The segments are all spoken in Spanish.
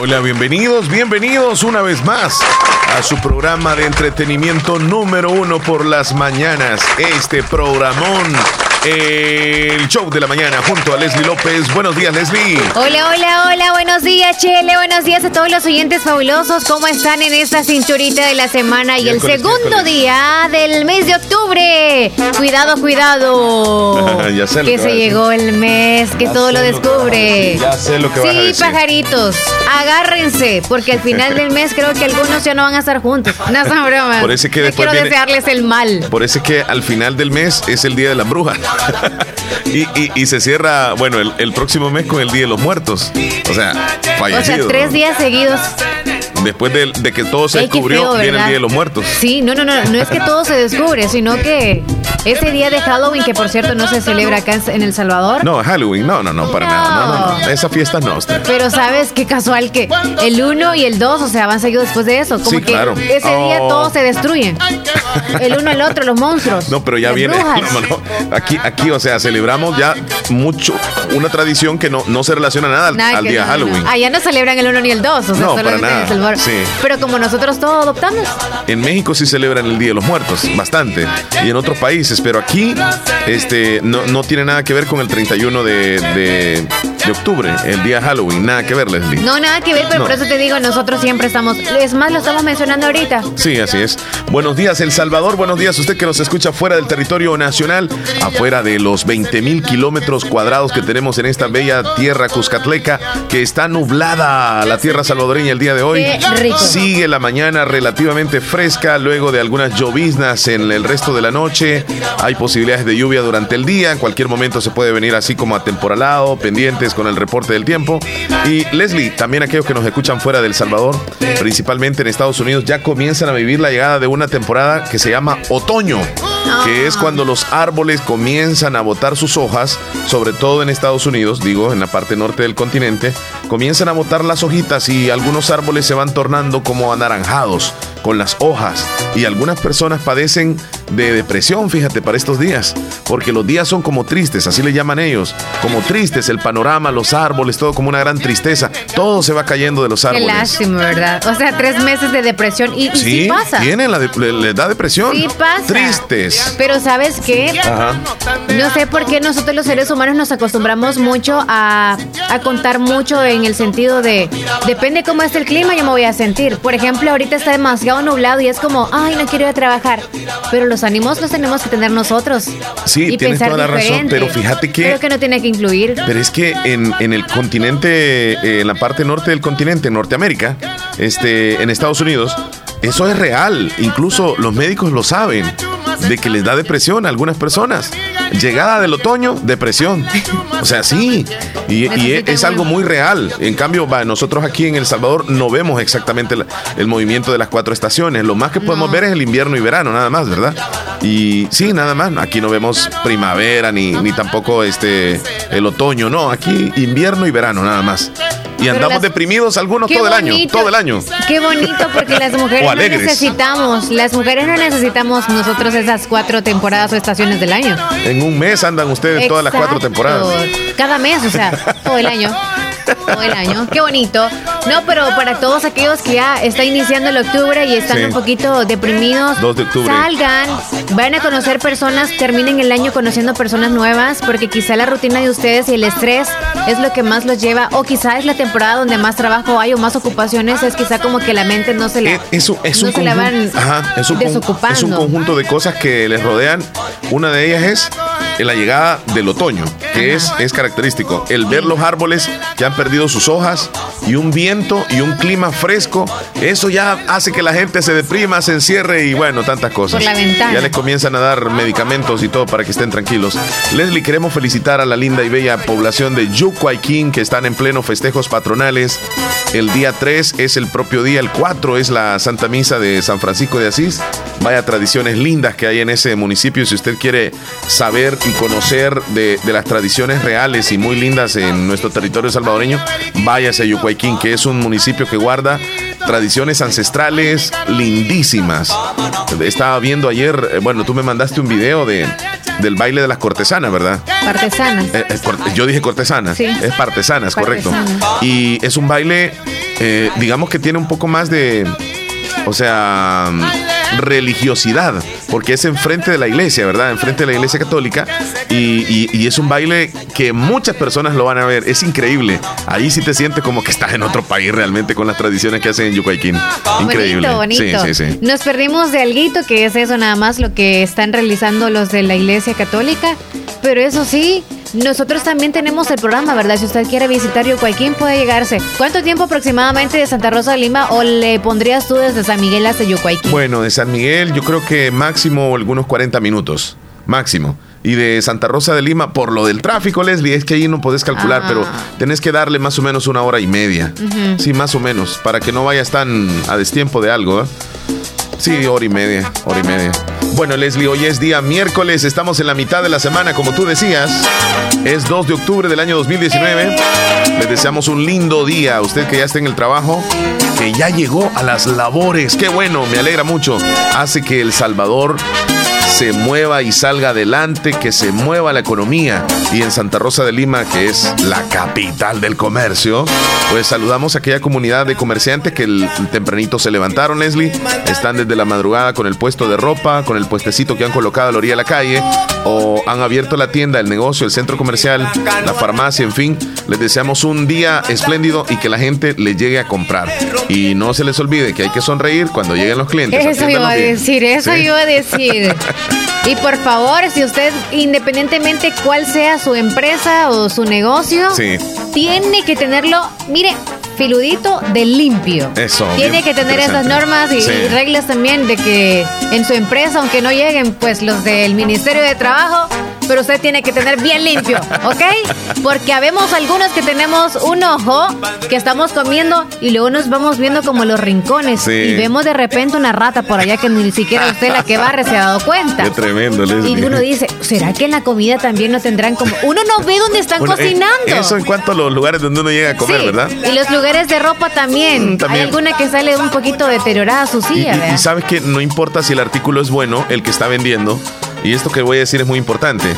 Hola, bienvenidos, bienvenidos una vez más a su programa de entretenimiento número uno por las mañanas. Este programón el show de la mañana junto a Leslie López. Buenos días, Leslie. Hola, hola, hola. Buenos días, Chele. Buenos días a todos los oyentes fabulosos. ¿Cómo están en esta cinturita de la semana y el segundo día del mes de octubre? Cuidado, cuidado. ya sé lo que, se llegó el mes, que todo lo descubre. ya sé lo que va a decir. Sí, pajaritos, agárrense, porque al final del mes creo que algunos ya no van a estar juntos. No es broma. Por eso que después quiero desearles el mal. Por eso que al final del mes es el día de la bruja. Y, se cierra, bueno, el, próximo mes con el Día de los Muertos. O sea, fallecido. O sea, tres días seguidos. Después de, que todo se descubrió, viene el Día de los Muertos. Sí, no, no, no, no es que todo se descubre, sino que ese día de Halloween, que por cierto no se celebra acá en El Salvador. No, Halloween, no, no, no, para nada. No, no, Esa fiesta no está. Pero sabes qué casual que el 1 y el 2, o sea, van seguidos después de eso. Como sí, que claro. ese día oh. todos se destruyen. El uno, el otro, los monstruos. No, pero ya viene. aquí, aquí, o sea, celebramos ya mucho una tradición que no, no se relaciona nada al, día Halloween. Allá no celebran el 1 ni el 2, o sea, no, para nada. Sí. Pero como nosotros todos adoptamos. En México sí celebran el Día de los Muertos, bastante. Y en otros países, pero aquí este, no, no tiene nada que ver con el 31 de, de, octubre, el día Halloween. Nada que ver, Leslie. No, nada que ver, pero por eso te digo, nosotros siempre estamos. Es más, lo estamos mencionando ahorita. Sí, así es. Buenos días, El Salvador. Buenos días, usted que nos escucha fuera del territorio nacional, afuera de los 20 mil kilómetros cuadrados que tenemos en esta bella tierra cuscatleca, que está nublada la tierra salvadoreña el día de hoy. Rico. Sigue la mañana relativamente fresca, luego de algunas lloviznas en el resto de la noche. Hay posibilidades de lluvia durante el día. En cualquier momento se puede venir así como atemporalado, pendientes con el reporte del tiempo. Y Leslie, también aquellos que nos escuchan fuera del Salvador, principalmente en Estados Unidos, ya comienzan a vivir la llegada de una temporada que se llama otoño, que es cuando los árboles comienzan a botar sus hojas, sobre todo en Estados Unidos, digo, en la parte norte del continente, comienzan a botar las hojitas y algunos árboles se van tornando como anaranjados con las hojas. Y algunas personas padecen de depresión, fíjate, para estos días, porque los días son como tristes, así le llaman ellos, como tristes, el panorama, los árboles, todo como una gran tristeza, todo se va cayendo de los árboles. Qué lástima, ¿verdad? O sea, tres meses de depresión y, sí, pasa. Tienen, la les da depresión. Sí pasa. Tristes. Pero ¿sabes qué? No sé por qué nosotros los seres humanos nos acostumbramos mucho a, a contar mucho en el sentido de, depende cómo es el clima, yo me voy a sentir. Por ejemplo, ahorita está demasiado nublado y es como, ay, no quiero ir a trabajar. Pero los ánimos los tenemos que tener nosotros. Sí, tienes toda la razón, pero fíjate que... Creo que no tiene que incluir. Pero es que en, en el continente, eh, en la parte norte del continente, Norteamérica, este, en Estados Unidos, eso es real. Incluso los médicos lo saben, de que les da depresión a algunas personas. Llegada del otoño, depresión. O sea, sí. Y, es, algo muy real. En cambio, nosotros aquí en El Salvador no vemos exactamente el, movimiento de las cuatro estaciones. Lo más que podemos ver es el invierno y verano, nada más, ¿verdad? Y sí, nada más. Aquí no vemos primavera ni, ni tampoco este el otoño. No, aquí invierno y verano, nada más. Y andamos deprimidos algunos todo el año, todo el año. Qué bonito porque las mujeres no necesitamos, las mujeres no necesamos nosotros esas cuatro temporadas o estaciones del año. En un mes andan ustedes todas las cuatro temporadas. Cada mes, o sea, todo el año todo el año. Qué bonito. No, pero para todos aquellos que ya está iniciando el octubre y están un poquito deprimidos, 2 de octubre. salgan, vayan a conocer personas, terminen el año conociendo personas nuevas, porque quizá la rutina de ustedes y el estrés es lo que más los lleva, o quizá es la temporada donde más trabajo hay o más ocupaciones, es quizá como que la mente no se la, eh, es, es un van ajá, es un desocupando. Es un conjunto de cosas que les rodean. Una de ellas es la llegada del otoño, que es, es característico. El ver los árboles que han perdido sus hojas y un viento y un clima fresco, eso ya hace que la gente se deprima, se encierre y bueno, tantas cosas. Por la ventana. Ya les comienzan a dar medicamentos y todo para que estén tranquilos. Leslie, queremos felicitar a la linda y bella población de Yucuayquín que están en pleno festejos patronales. El día 3 es el propio día, el 4 es la Santa Misa de San Francisco de Asís. Vaya tradiciones lindas que hay en ese municipio. Si usted quiere saber y conocer de, las tradiciones reales y muy lindas en nuestro territorio salvadoreño, váyase a Yucuayquín, que es un municipio que guarda tradiciones ancestrales lindísimas. Estaba viendo ayer, eh, bueno, tú me mandaste un video de, del baile de las cortesanas, ¿verdad? Partesanas. Eh, eh, yo dije cortesanas. Sí. Es partesanas, correcto. Y es un baile, digamos que tiene un poco más de, o sea religiosidad, porque es enfrente de la iglesia, ¿verdad? Enfrente de la iglesia católica y, es un baile que muchas personas lo van a ver. Es increíble. Ahí sí te sientes como que estás en otro país realmente con las tradiciones que hacen en Yucaiquín. Increíble. Bonito, bonito. Sí, sí, sí. Nos perdimos de alguito, que es eso nada más lo que están realizando los de la iglesia católica, pero eso sí, nosotros también tenemos el programa, ¿verdad? Si usted quiere visitar Yucuayquín, puede llegarse. ¿Cuánto tiempo aproximadamente de Santa Rosa de Lima o le pondrías tú desde San Miguel hasta Yucuayquín? Bueno, de San Miguel yo creo que máximo algunos 40 minutos. Máximo. Y de Santa Rosa de Lima, por lo del tráfico, Leslie, es que ahí no podés calcular, pero ah. tenés que darle más o menos una hora y media. Sí, más o menos, para que no vayas tan a destiempo de algo. ¿eh? Sí, hora y media, hora y media. Bueno, Leslie, hoy es día miércoles, estamos en la mitad de la semana, como tú decías. Es 2 de octubre del año 2019. Les deseamos un lindo día a usted que ya está en el trabajo, que ya llegó a las labores. Qué bueno, me alegra mucho. Hace que El Salvador se mueva y salga adelante, que se mueva la economía. Y en Santa Rosa de Lima, que es la capital del comercio, pues saludamos a aquella comunidad de comerciantes que el, tempranito se levantaron, Leslie. Están desde la madrugada con el puesto de ropa, con el puestecito que han colocado a la orilla de la calle, o han abierto la tienda, el negocio, el centro comercial, la farmacia, en fin. Les deseamos un día espléndido y que la gente le llegue a comprar. Y no se les olvide que hay que sonreír cuando lleguen los clientes. Eso iba a decir, eso iba a decir. Y por favor, si usted, independientemente cuál sea su empresa o su negocio, tiene que tenerlo, mire, filudito de limpio. Eso. Tiene que tener esas normas y, reglas también de que en su empresa, aunque no lleguen pues los del Ministerio de Trabajo, pero usted tiene que tener bien limpio, ¿ok? Porque habemos algunos que tenemos un ojo que estamos comiendo y luego nos vamos viendo como los rincones y vemos de repente una rata por allá que ni siquiera usted la que barre se ha dado cuenta. Qué tremendo, Y uno dice, ¿será que en la comida también no tendrán como... Uno no ve dónde están eh, cocinando. Eso en cuanto a los lugares donde uno llega a comer, ¿verdad? Y los lugares de ropa también. Mm, también. Hay alguna que sale un poquito deteriorada su silla, y, y sabes que no importa si el artículo es bueno, el que está vendiendo, y esto que voy a decir es muy importante.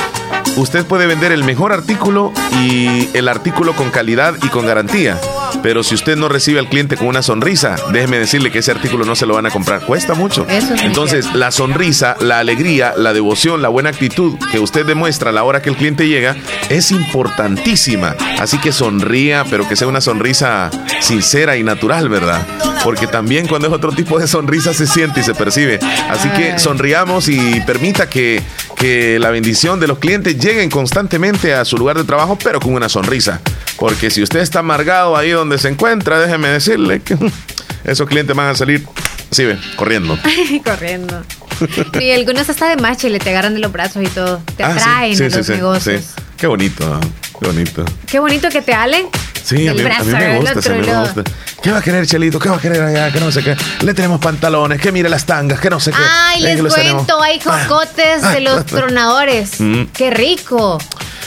Usted puede vender el mejor artículo y el artículo con calidad y con garantía. Pero si usted no recibe al cliente con una sonrisa, déjeme decirle que ese artículo no se lo van a comprar. Cuesta mucho. Entonces, la sonrisa, la alegría, la devoción, la buena actitud que usted demuestra a la hora que el cliente llega es importantísima. Así que sonría, pero que sea una sonrisa sincera y natural, ¿verdad? Porque también cuando es otro tipo de sonrisa se siente y se percibe. Así que sonriamos y permita que, que la bendición de los clientes lleguen constantemente a su lugar de trabajo, pero con una sonrisa. Porque si usted está amargado ahí donde se encuentra, déjeme decirle que esos clientes van a salir, sí, ve, corriendo. corriendo. Y algunos hasta de macho le te agarran de los brazos y todo. Te ah, atraen a los negocios. Qué bonito, qué bonito. Qué bonito que te halen. Sí, a mí, me gusta, me gusta. ¿Qué va a querer, Chelito? ¿Qué va a querer allá? Que no sé qué. Le tenemos pantalones, que mire las tangas, que no sé qué. Ay, les cuento, hay ah. jocotes de los tronadores. Mm. Qué rico.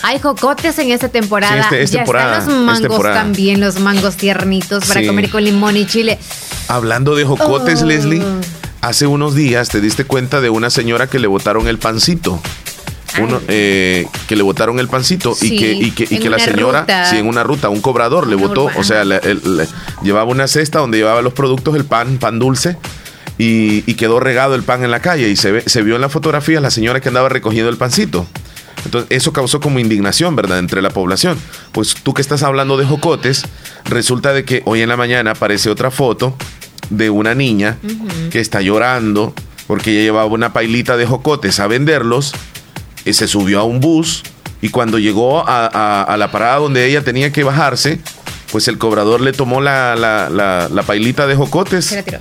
Hay jocotes en esta temporada. Este, ya están los mangos también, los mangos tiernitos para comer con limón y chile. Hablando de jocotes, oh. Leslie, hace unos días te diste cuenta de una señora que le botaron el pancito uno, eh, que le botaron el pancito y que, y que, y que la señora, sí, en una ruta, un cobrador le botó, o sea, llevaba una cesta donde llevaba los productos, el pan, pan dulce. Y, quedó regado el pan en la calle y se, ve, se vio en la fotografía la señora que andaba recogiendo el pancito. Entonces, eso causó como indignación, ¿verdad?, entre la población. Pues tú que estás hablando de jocotes, resulta de que hoy en la mañana aparece otra foto de una niña que está llorando porque ella llevaba una pailita de jocotes a venderlos y se subió a un bus y cuando llegó a, la parada donde ella tenía que bajarse, pues el cobrador le tomó la, la, pailita de jocotes. Se la tiró.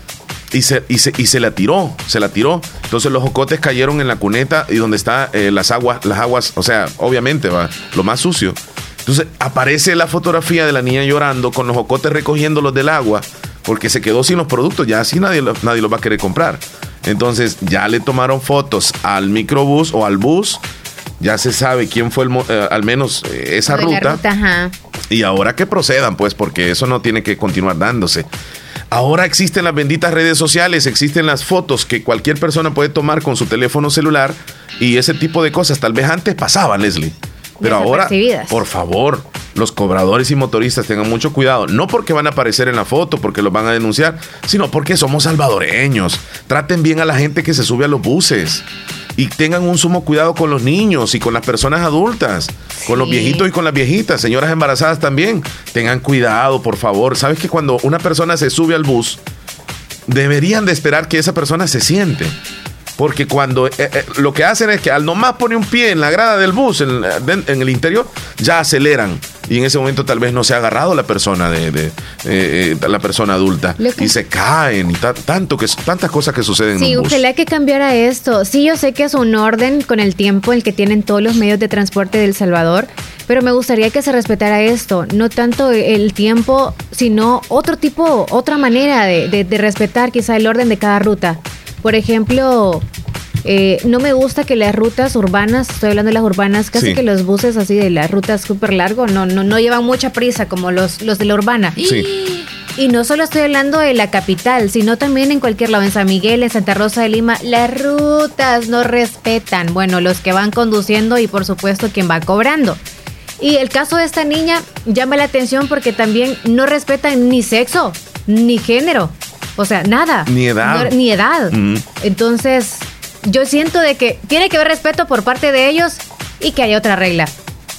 Y se, y, se, y se la tiró, se la tiró. Entonces los jocotes cayeron en la cuneta y donde están eh, las aguas, las aguas, o sea, obviamente va, lo más sucio. Entonces aparece la fotografía de la niña llorando con los jocotes recogiéndolos del agua porque se quedó sin los productos, ya así nadie, nadie los va a querer comprar. Entonces ya le tomaron fotos al microbús o al bus, ya se sabe quién fue el, eh, al menos eh, esa ruta. Y ahora que procedan, pues, porque eso no tiene que continuar dándose. Ahora existen las benditas redes sociales, existen las fotos que cualquier persona puede tomar con su teléfono celular y ese tipo de cosas. Tal vez antes pasaba, Leslie. Pero ahora, por favor, los cobradores y motoristas tengan mucho cuidado, no porque van a aparecer en la foto, porque los van a denunciar, sino porque somos salvadoreños. Traten bien a la gente que se sube a los buses y tengan un sumo cuidado con los niños y con las personas adultas, con los viejitos y con las viejitas, señoras embarazadas también. Tengan cuidado, por favor. Sabes que cuando una persona se sube al bus, deberían de esperar que esa persona se siente. Porque cuando eh, eh, lo que hacen es que al nomás pone un pie en la grada del bus, en, el interior, ya aceleran. Y en ese momento tal vez no se ha agarrado la persona de, eh, la persona adulta. y se caen y tanto que tantas cosas que suceden sí, en un bus. ojalá que cambiara esto. Sí, yo sé que es un orden con el tiempo el que tienen todos los medios de transporte del Salvador. Pero me gustaría que se respetara esto, no tanto el tiempo, sino otro tipo, otra manera de respetar quizá el orden de cada ruta. Por ejemplo, eh, no me gusta que las rutas urbanas, estoy hablando de las urbanas, casi que los buses así de las rutas súper largos, no, no, no llevan mucha prisa como los, los de la urbana. Y no solo estoy hablando de la capital, sino también en cualquier lado, en San Miguel, en Santa Rosa de Lima, las rutas no respetan, bueno, los que van conduciendo y por supuesto quien va cobrando. Y el caso de esta niña llama la atención porque también no respetan ni sexo, ni género. O sea, nada. Ni edad. ni edad. Entonces, yo siento de que tiene que haber respeto por parte de ellos y que haya otra regla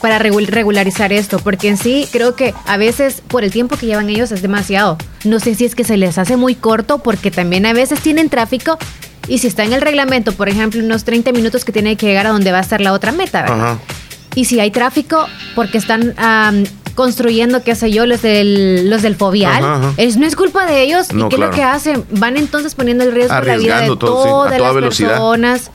para regularizar esto, porque en sí creo que a veces por el tiempo que llevan ellos es demasiado. No sé si es que se les hace muy corto porque también a veces tienen tráfico y si está en el reglamento, por ejemplo, unos 30 minutos que tiene que llegar a donde va a estar la otra meta, ¿verdad? Y si hay tráfico porque están construyendo, qué sé yo, los del, los del fobial. Es, no es culpa de ellos. ¿Y qué es lo que hacen? Van entonces poniendo el riesgo de la vida de todas las personas.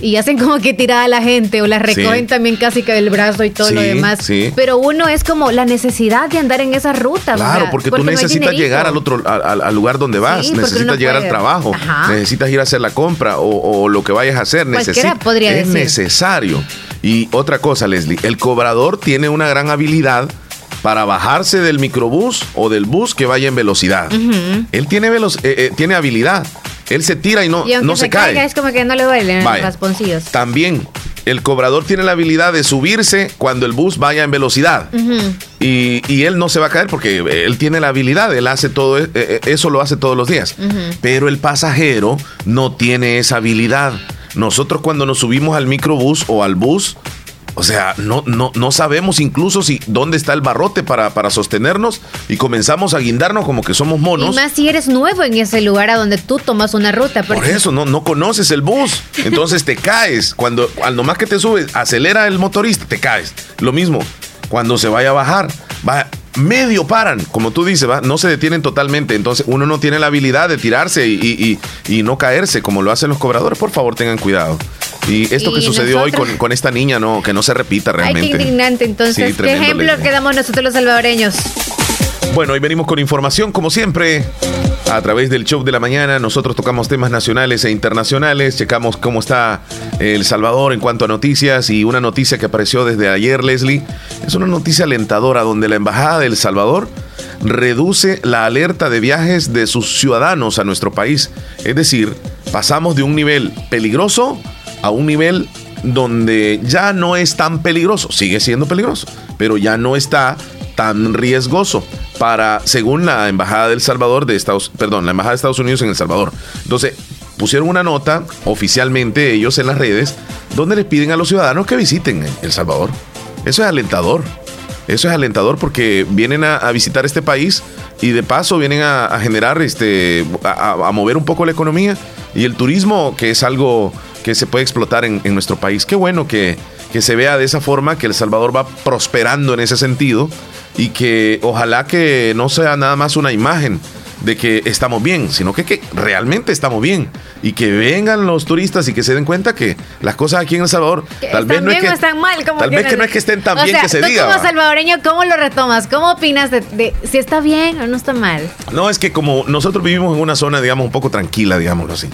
Y hacen como que tirada a la gente o la recogen también casi que del brazo y todo lo demás. Pero uno es como la necesidad de andar en esas rutas. Claro, porque, tú necesitas llegar al otro al, lugar donde vas, necesitas llegar al trabajo, necesitas ir a hacer la compra o, lo que vayas a hacer. Necesita, podría es necesario. Y otra cosa, Leslie, el cobrador tiene una gran habilidad para bajarse del microbús o del bus que vaya en velocidad. Él tiene, eh, eh, tiene habilidad. Él se tira y no, no se, cae. es como que no le duelen los rasponcillos. También, el cobrador tiene la habilidad de subirse cuando el bus vaya en velocidad. y, él no se va a caer porque él tiene la habilidad, él hace todo, eh, eso lo hace todos los días. Pero el pasajero no tiene esa habilidad. Nosotros cuando nos subimos al microbús o al bus, o sea, no, no, no sabemos incluso si dónde está el barrote para, para sostenernos y comenzamos a guindarnos como que somos monos. Y más si eres nuevo en ese lugar a donde tú tomas una ruta. Por eso, no, no conoces el bus. Entonces te caes. Cuando, al más que te subes, acelera el motorista, te caes. Lo mismo, cuando se vaya a bajar, va, medio paran, como tú dices, ¿va? no se detienen totalmente. Entonces uno no tiene la habilidad de tirarse y, y no caerse como lo hacen los cobradores. Por favor, tengan cuidado. Y esto que sucedió hoy con, esta niña, no, que no se repita realmente. Ay, qué indignante. Entonces, ¿qué ejemplo que damos nosotros los salvadoreños? Bueno, hoy venimos con información, como siempre. A través del show de la mañana, nosotros tocamos temas nacionales e internacionales, checamos cómo está El Salvador en cuanto a noticias y una noticia que apareció desde ayer, Leslie, es una noticia alentadora donde la Embajada de El Salvador reduce la alerta de viajes de sus ciudadanos a nuestro país. Es decir, pasamos de un nivel peligroso a un nivel donde ya no es tan peligroso, sigue siendo peligroso, pero ya no está tan riesgoso para, según la Embajada del Salvador de Estados, perdón, la Embajada de Estados Unidos en El Salvador. Entonces, pusieron una nota oficialmente ellos en las redes donde les piden a los ciudadanos que visiten El Salvador. Eso es alentador. Eso es alentador porque vienen a, visitar este país y de paso vienen a, generar, este, a, mover un poco la economía y el turismo, que es algo que se puede explotar en, nuestro país. Qué bueno que, que se vea de esa forma, que El Salvador va prosperando en ese sentido y que ojalá que no sea nada más una imagen de que estamos bien, sino que, que realmente estamos bien y que vengan los turistas y que se den cuenta que las cosas aquí en El Salvador tal vez no es que están mal, tal vez que no es que estén tan bien que se tú diga. Como salvadoreño, ¿cómo lo retomas? ¿Cómo opinas de, si está bien o no está mal? No, es que como nosotros vivimos en una zona, digamos, un poco tranquila, digámoslo así.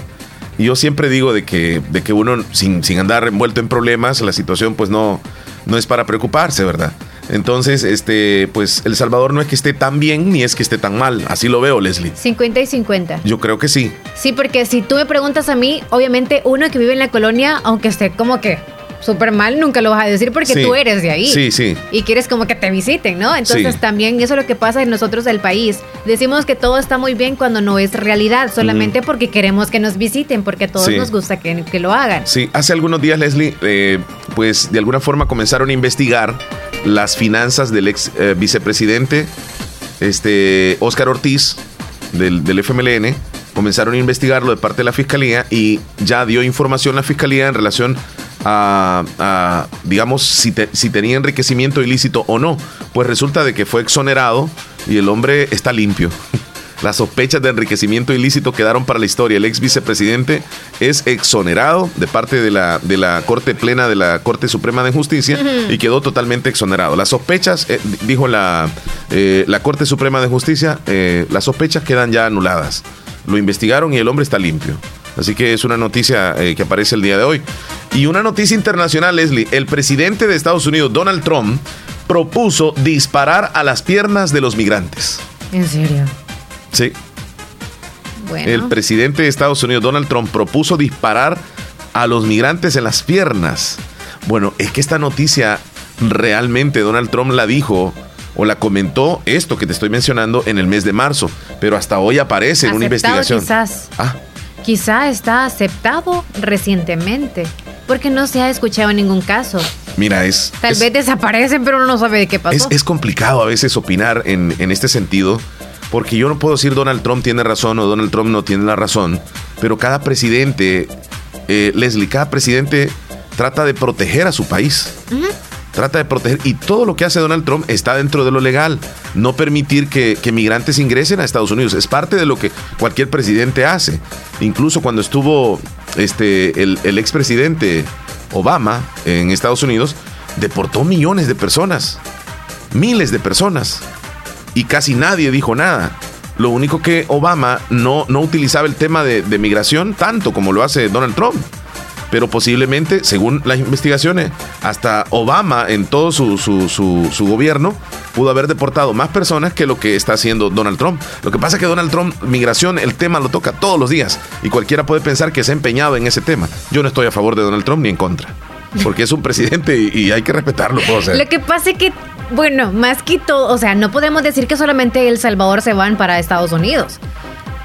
Y yo siempre digo de que, de que uno, sin, sin andar envuelto en problemas, la situación pues no, no es para preocuparse, ¿verdad? Entonces, este, pues El Salvador no es que esté tan bien ni es que esté tan mal. Así lo veo, Leslie. 50 y 50. Yo creo que sí. Sí, porque si tú me preguntas a mí, obviamente uno que vive en la colonia, aunque esté como que súper mal, nunca lo vas a decir porque tú eres de ahí. Sí, sí. Y quieres como que te visiten, ¿no? Entonces también eso es lo que pasa en nosotros del país. Decimos que todo está muy bien cuando no es realidad, solamente porque queremos que nos visiten, porque a todos nos gusta que, que, lo hagan. Sí, hace algunos días, Leslie, eh, pues de alguna forma comenzaron a investigar las finanzas del ex eh, vicepresidente este, Oscar Ortiz del, del FMLN comenzaron a investigarlo de parte de la fiscalía y ya dio información la fiscalía en relación a, digamos, si, si tenía enriquecimiento ilícito o no. Pues resulta de que fue exonerado y el hombre está limpio. Las sospechas de enriquecimiento ilícito quedaron para la historia. El ex vicepresidente es exonerado de parte de la, de la Corte Plena de la Corte Suprema de Justicia y quedó totalmente exonerado. Las sospechas, eh, dijo la, eh, la Corte Suprema de Justicia, eh, las sospechas quedan ya anuladas. Lo investigaron y el hombre está limpio. Así que es una noticia que aparece el día de hoy. Y una noticia internacional, Leslie. El presidente de Estados Unidos, Donald Trump, propuso disparar a las piernas de los migrantes. ¿En serio? Sí. Bueno. El presidente de Estados Unidos, Donald Trump, propuso disparar a los migrantes en las piernas. Bueno, es que esta noticia realmente Donald Trump la dijo o la comentó esto que te estoy mencionando en el mes de marzo, pero hasta hoy aparece en una investigación. Quizás. Ah. Quizá está aceptado recientemente porque no se ha escuchado en ningún caso. Mira, es... Tal vez desaparecen, pero uno no sabe de qué pasó. Es, complicado a veces opinar en, este sentido, porque yo no puedo decir Donald Trump tiene razón o Donald Trump no tiene la razón, pero cada presidente, eh, Leslie, cada presidente trata de proteger a su país. Trata de proteger y todo lo que hace Donald Trump está dentro de lo legal. No permitir que, migrantes ingresen a Estados Unidos es parte de lo que cualquier presidente hace. Incluso cuando estuvo este, el, el expresidente Obama en Estados Unidos, deportó millones de personas, miles de personas, y casi nadie dijo nada. Lo único que Obama no, no utilizaba el tema de, de migración tanto como lo hace Donald Trump pero posiblemente, según las investigaciones, hasta Obama en todo su, su, gobierno pudo haber deportado más personas que lo que está haciendo Donald Trump. Lo que pasa es que Donald Trump, migración, el tema lo toca todos los días y cualquiera puede pensar que se ha empeñado en ese tema. Yo no estoy a favor de Donald Trump ni en contra, porque es un presidente y, hay que respetarlo. Lo que pasa es que bueno, más que todo, o sea, no podemos decir que solamente El Salvador se van para Estados Unidos.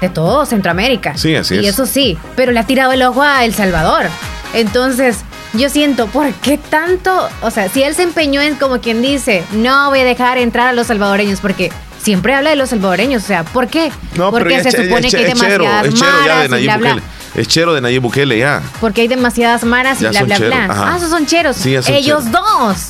De todo Centroamérica. Sí, así es. Y eso sí, pero le ha tirado el ojo a El Salvador. Entonces, yo siento, ¿por qué tanto? O sea, si él se empeñó en como quien dice, no voy a dejar entrar a los salvadoreños, porque siempre habla de los salvadoreños, o sea, ¿por qué? porque se supone que hay demasiadas es maras de y bla, bla. Es chero de Nayib Bukele, ya. Porque hay demasiadas maras y bla, bla, bla. Ah, esos son cheros. Sí, Ellos dos.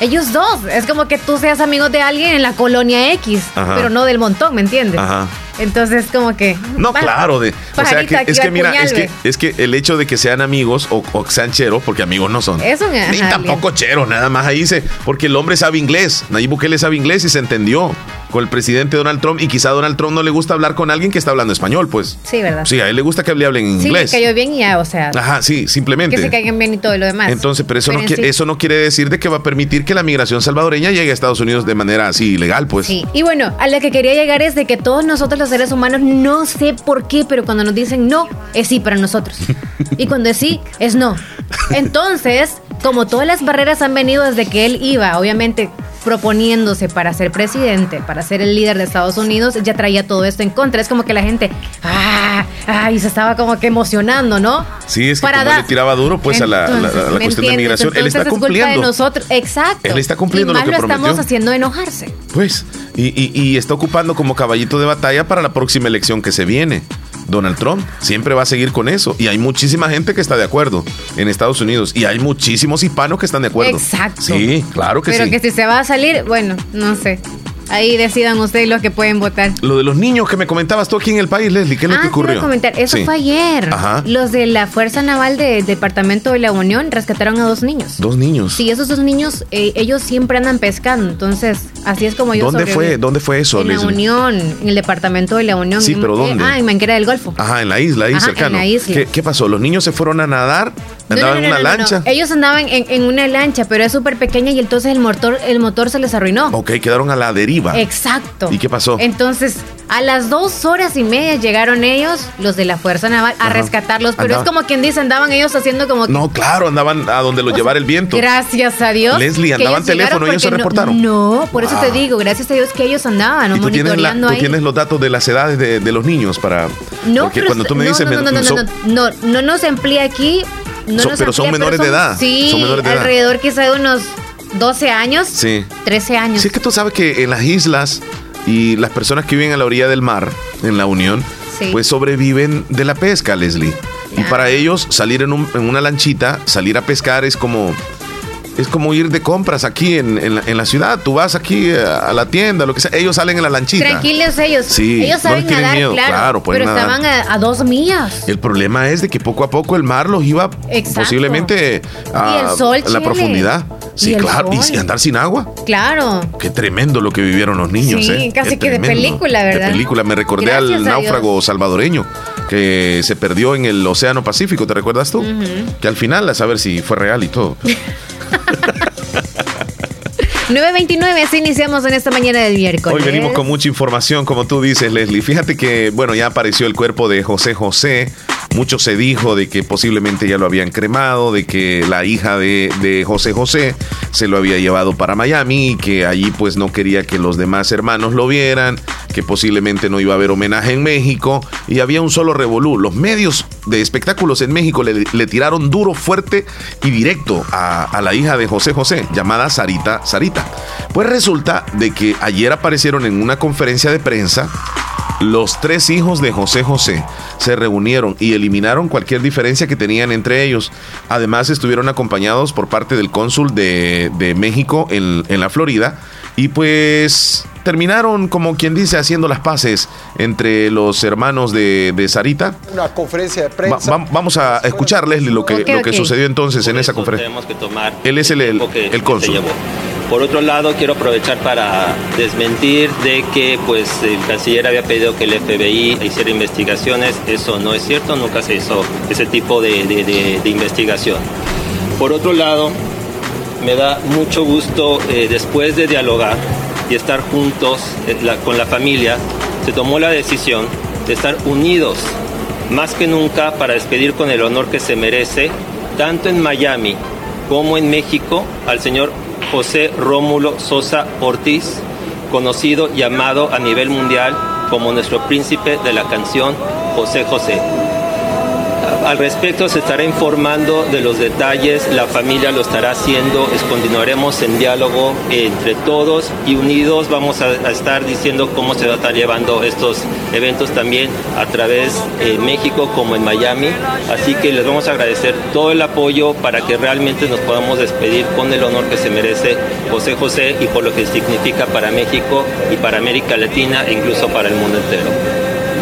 Ellos dos. Es como que tú seas amigo de alguien en la colonia X, pero no del montón, ¿me entiendes? Ajá. Entonces, como que. No, claro. De, o sea, que, es que mira, es que, es que el hecho de que sean amigos o, que sean cheros, porque amigos no son. Eso Ni tampoco cheros, nada más ahí dice. Porque el hombre sabe inglés. Nayib Bukele sabe inglés y se entendió con el presidente Donald Trump. Y quizá a Donald Trump no le gusta hablar con alguien que está hablando español, pues. Sí, ¿verdad? Sí, a él le gusta que le hablen inglés. Sí, que cayó bien y ya, o sea. Ajá, sí, simplemente. Que se caigan bien y todo lo demás. Entonces, pero eso, no, eso no quiere decir de que va a permitir que la migración salvadoreña llegue a Estados Unidos de manera así ilegal, pues. Sí, y bueno, a la que quería llegar es de que todos nosotros los seres humanos no no sé por qué, pero cuando nos dicen no, es sí para nosotros. Y cuando es sí, es no. Entonces, como todas las barreras han venido desde que él iba, obviamente proponiéndose para ser presidente, para ser el líder de Estados Unidos, ya traía todo esto en contra. Es como que la gente, ah, ah y se estaba como que emocionando, ¿no? Sí, es que como le tiraba duro pues a la, cuestión de migración. él está cumpliendo. de nosotros, exacto. Él está cumpliendo lo que lo estamos haciendo enojarse. Pues, y, y, y está ocupando como caballito de batalla para la próxima elección que se viene. Donald Trump siempre va a seguir con eso. Y hay muchísima gente que está de acuerdo en Estados Unidos. Y hay muchísimos hispanos que están de acuerdo. Exacto. Sí, claro que sí. Pero que si se va a salir, bueno, no sé. Ahí decidan ustedes los que pueden votar. Lo de los niños que me comentabas tú aquí en el país, Leslie, ¿qué es lo que ah, ocurrió? comentar. Eso fue ayer. Ajá. Los de la Fuerza Naval del Departamento de la Unión rescataron a dos niños. Dos niños. Sí, esos dos niños, eh, ellos siempre andan pescando. Entonces, así es como ellos ¿Dónde fue, ¿Dónde fue eso, En la Unión, en el Departamento de la Unión. Sí, pero ¿dónde? ah, en Manquera del Golfo. Ajá, en la isla, ahí cercano. En la isla. ¿Qué, pasó? ¿Los niños se fueron a nadar? ¿Andaban en una lancha? Ellos andaban en, una lancha, pero es súper pequeña y entonces el motor, el motor se les arruinó. Ok, quedaron a la deriva. Exacto. ¿Y qué pasó? Entonces, a las dos horas y media llegaron ellos, los de la Fuerza Naval, a rescatarlos. Pero es como quien dice, andaban ellos haciendo como. No, claro, andaban a donde los llevara el viento. Gracias a Dios. Leslie, andaban teléfono y ellos se reportaron. No, por eso te digo, gracias a Dios que ellos andaban, ¿Y tú tienes, tú tienes los datos de las edades de, los niños para. No, porque cuando tú me dices. No, no, no, no, no, no, nos emplea aquí. No pero son menores de edad. Sí, son menores de alrededor quizá de unos 12 años. Sí. 13 años. Sí, es que tú sabes que en las islas y las personas que viven a la orilla del mar, en la Unión, pues sobreviven de la pesca, Leslie. Y para ellos salir en, en, una lanchita, salir a pescar es como es como ir de compras aquí en, en, la, ciudad. Tú vas aquí a la tienda, lo que sea. Ellos salen en la lanchita. Tranquilos ellos. Sí, ellos saben nadar, miedo. claro. pero estaban a, dos millas. El problema es de que poco a poco el mar los iba posiblemente a, la profundidad. Sí, claro. Y andar sin agua. Claro. Qué tremendo lo que vivieron los niños. Sí, eh. casi que de película, ¿verdad? De película. Me recordé al náufrago salvadoreño que se perdió en el Océano Pacífico. ¿Te recuerdas tú? Que al final, a saber si fue real y todo. 9.29, así iniciamos en esta mañana del miércoles. Hoy venimos con mucha información, como tú dices, Leslie. Fíjate que, bueno, ya apareció el cuerpo de José José. Mucho se dijo de que posiblemente ya lo habían cremado, de que la hija de, José José se lo había llevado para Miami y que allí pues no quería que los demás hermanos lo vieran que posiblemente no iba a haber homenaje en México y había un solo revolú. Los medios de espectáculos en México le, tiraron duro, fuerte y directo a, la hija de José José, llamada Sarita Sarita. Pues resulta de que ayer aparecieron en una conferencia de prensa los tres hijos de José José se reunieron y eliminaron cualquier diferencia que tenían entre ellos. Además, estuvieron acompañados por parte del cónsul de, México en, la Florida. Y pues terminaron, como quien dice, haciendo las paces entre los hermanos de, Sarita. Una conferencia de prensa. vamos a escuchar, Leslie, lo que, lo que sucedió entonces en esa conferencia. Él es el, el, el cónsul. Por otro lado, quiero aprovechar para desmentir de que pues el canciller había pedido que el FBI hiciera investigaciones. Eso no es cierto, nunca se hizo ese tipo de, investigación. Por otro lado, me da mucho gusto eh, después de dialogar y estar juntos eh, con la familia, se tomó la decisión de estar unidos más que nunca para despedir con el honor que se merece, tanto en Miami como en México, al señor José Rómulo Sosa Ortiz, conocido y amado a nivel mundial como nuestro príncipe de la canción José José. Al respecto se estará informando de los detalles, la familia lo estará haciendo, continuaremos en diálogo entre todos y unidos vamos a, estar diciendo cómo se va a estar llevando estos eventos también a través de México como en Miami. Así que les vamos a agradecer todo el apoyo para que realmente nos podamos despedir con el honor que se merece José José y por lo que significa para México y para América Latina e incluso para el mundo entero.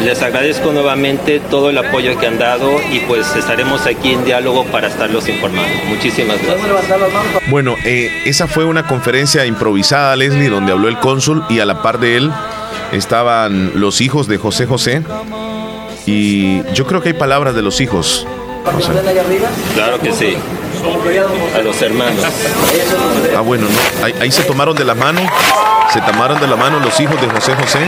Les agradezco nuevamente todo el apoyo que han dado y pues estaremos aquí en diálogo para estarlos informando. Muchísimas gracias. Bueno, eh, esa fue una conferencia improvisada, Leslie, donde habló el cónsul y a la par de él estaban los hijos de José José. Y yo creo que hay palabras de los hijos. Claro que sí. A los hermanos. Ah, bueno, no. Ahí, ahí se tomaron de la mano. Se tomaron de la mano los hijos de José José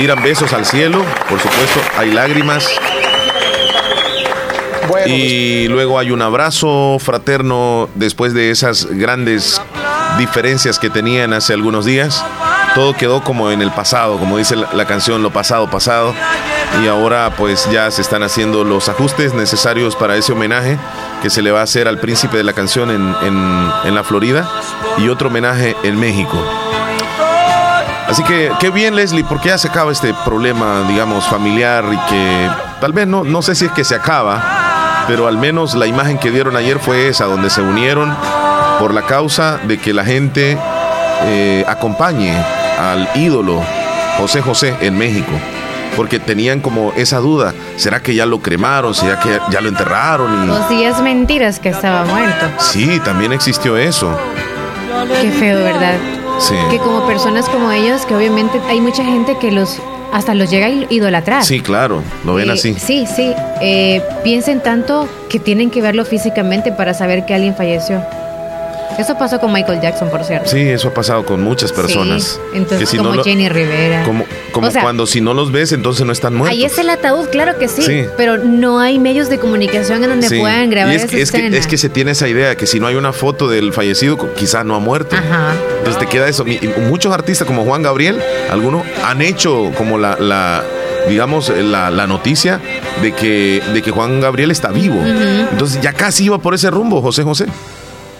tiran besos al cielo, por supuesto, hay lágrimas. y luego hay un abrazo fraterno después de esas grandes diferencias que tenían hace algunos días. Todo quedó como en el pasado, como dice la, canción, lo pasado, pasado. Y ahora pues ya se están haciendo los ajustes necesarios para ese homenaje que se le va a hacer al príncipe de la canción en, en la Florida y otro homenaje en México. Así que qué bien, Leslie, porque ya se acaba este problema, digamos, familiar y que tal vez no, no sé si es que se acaba, pero al menos la imagen que dieron ayer fue esa, donde se unieron por la causa de que la gente eh, acompañe al ídolo José José en México. Porque tenían como esa duda, ¿será que ya lo cremaron? ¿Será que ya lo enterraron? Y... O si es mentiras que estaba muerto. Sí, también existió eso. Qué feo, ¿verdad? Sí. Que como personas como ellos, que obviamente hay mucha gente que los hasta los llega a idolatrar. Sí, claro, lo ven así. Sí, sí. Eh, piensen tanto que tienen que verlo físicamente para saber que alguien falleció. Eso pasó con Michael Jackson, por cierto. Sí, eso ha pasado con muchas personas. entonces, como Jenny Rivera. Como, cuando si no los ves, entonces no están muertos. Ahí es el ataúd, claro que sí, Pero no hay medios de comunicación en donde puedan grabar es, es Que, es que se tiene esa idea que si no hay una foto del fallecido, quizás no ha muerto. Ajá. Entonces te queda eso. muchos artistas como Juan Gabriel, algunos han hecho como la, digamos, la, noticia de que, de que Juan Gabriel está vivo. Entonces ya casi iba por ese rumbo, José José.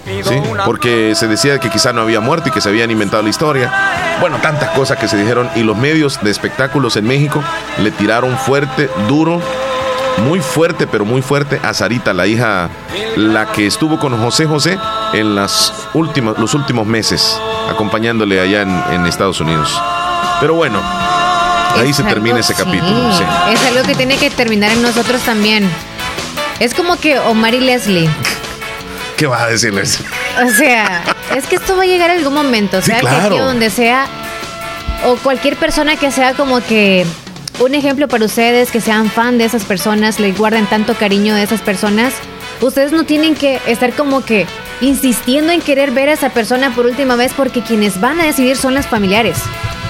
Sí, porque se decía que quizá no había muerto y que se habían inventado la historia. Bueno, tantas cosas que se dijeron y los medios de espectáculos en México le tiraron fuerte, duro, muy fuerte, pero muy fuerte a Sarita, la hija, la que estuvo con José José en las últimas, los últimos meses, acompañándole allá en, Estados Unidos. Pero bueno, ahí se termina ese capítulo. Es algo que tiene que terminar en nosotros también. Es como que Omar y Leslie ¿Qué vas a decirles? O sea, es que esto va a llegar en algún momento, sea que donde sea, o cualquier persona que sea como que un ejemplo para ustedes, que sean fan de esas personas, le guarden tanto cariño de esas personas, ustedes no tienen que estar como que insistiendo en querer ver a esa persona por última vez porque quienes van a decidir son las familiares.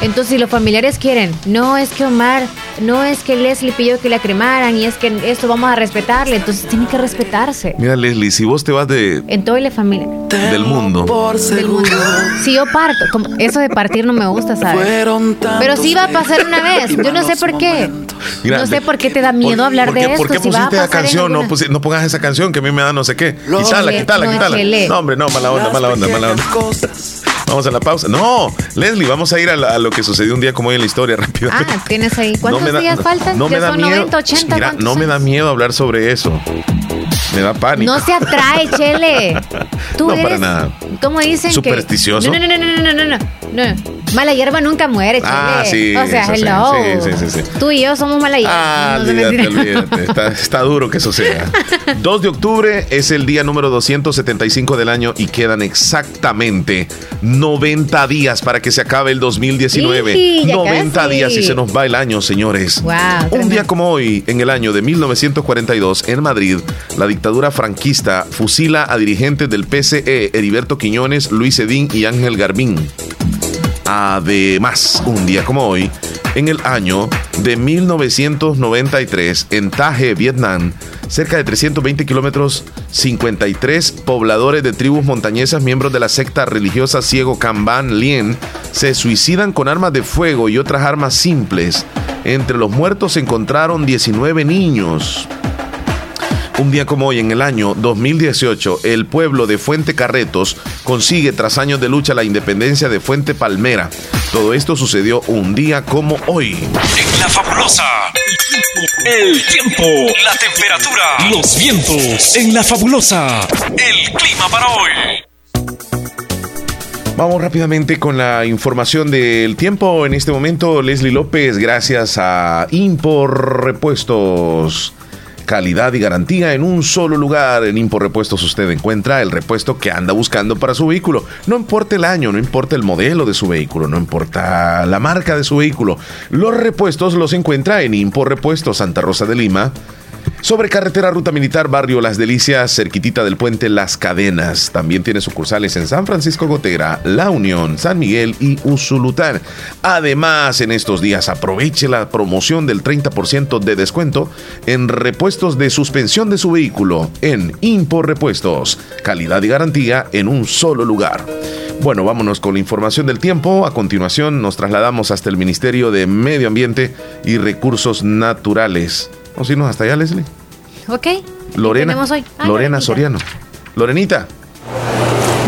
Entonces, si los familiares quieren, no es que Omar, no es que Leslie pidió que la cremaran y es que esto vamos a respetarle, entonces tiene que respetarse. Mira, Leslie, si vos te vas de. En toda la familia. Del mundo. Del mundo. Si yo parto, eso de partir no me gusta, ¿sabes? Pero sí va a pasar una vez. Yo no sé por qué. no sé por qué te da miedo hablar de esto. ¿Por qué pusiste esa canción? No, no pongas esa canción que a mí me da no sé qué. Quítala, quítala, quítala. No, hombre, no, mala onda, mala onda, mala onda. Vamos a la pausa. No, Leslie, vamos a ir a, lo que sucedió un día como hoy en la historia rápido. Ah, tienes ahí. ¿Cuántos días faltan? No, me da miedo. 90, 80, Mira, no me da miedo hablar sobre eso. Me da pánico. No se atrae, Chele. Tú no, eres, para nada. ¿Cómo dicen Supersticioso. No, no, no, no, no, no, no, no. Mala hierba nunca muere, Chele. Ah, sí. O sea, hello. Sí, sí, sí, Tú y yo somos mala hierba. Ah, no olvídate, olvídate. Está, está, duro que eso sea. 2 de octubre es el día número 275 del año y quedan exactamente 90 días para que se acabe el 2019. Sí, 90 días y se nos va el año, señores. Wow, Un día como hoy, en el año de 1942, en Madrid, la dictadura franquista fusila a dirigentes del PCE, Heriberto Quiñones, Luis Edín y Ángel Garbín. Además, un día como hoy, en el año de 1993, en Taje, Vietnam, cerca de 320 kilómetros, 53 pobladores de tribus montañesas, miembros de la secta religiosa Ciego Kanban Lien, se suicidan con armas de fuego y otras armas simples. Entre los muertos se encontraron 19 niños. Un día como hoy, en el año 2018, el pueblo de Fuente Carretos consigue tras años de lucha la independencia de Fuente Palmera. Todo esto sucedió un día como hoy. En la fabulosa. El tiempo, la temperatura, los vientos. En la fabulosa. El clima para hoy. Vamos rápidamente con la información del tiempo. En este momento, Leslie López, gracias a Impor Repuestos calidad y garantía en un solo lugar. En Impor Repuestos usted encuentra el repuesto que anda buscando para su vehículo. No importa el año, no importa el modelo de su vehículo, no importa la marca de su vehículo. Los repuestos los encuentra en Impor Repuestos Santa Rosa de Lima sobre carretera Ruta Militar, barrio Las Delicias, cerquitita del puente Las Cadenas. También tiene sucursales en San Francisco Gotera, La Unión, San Miguel y Usulután. Además, en estos días aproveche la promoción del 30% de descuento en repuestos de suspensión de su vehículo en Impor Repuestos. Calidad y garantía en un solo lugar. Bueno, vámonos con la información del tiempo. A continuación nos trasladamos hasta el Ministerio de Medio Ambiente y Recursos Naturales. Vamos a irnos hasta allá, Leslie. Ok. Lorena. Lorena Soriano. Lorenita.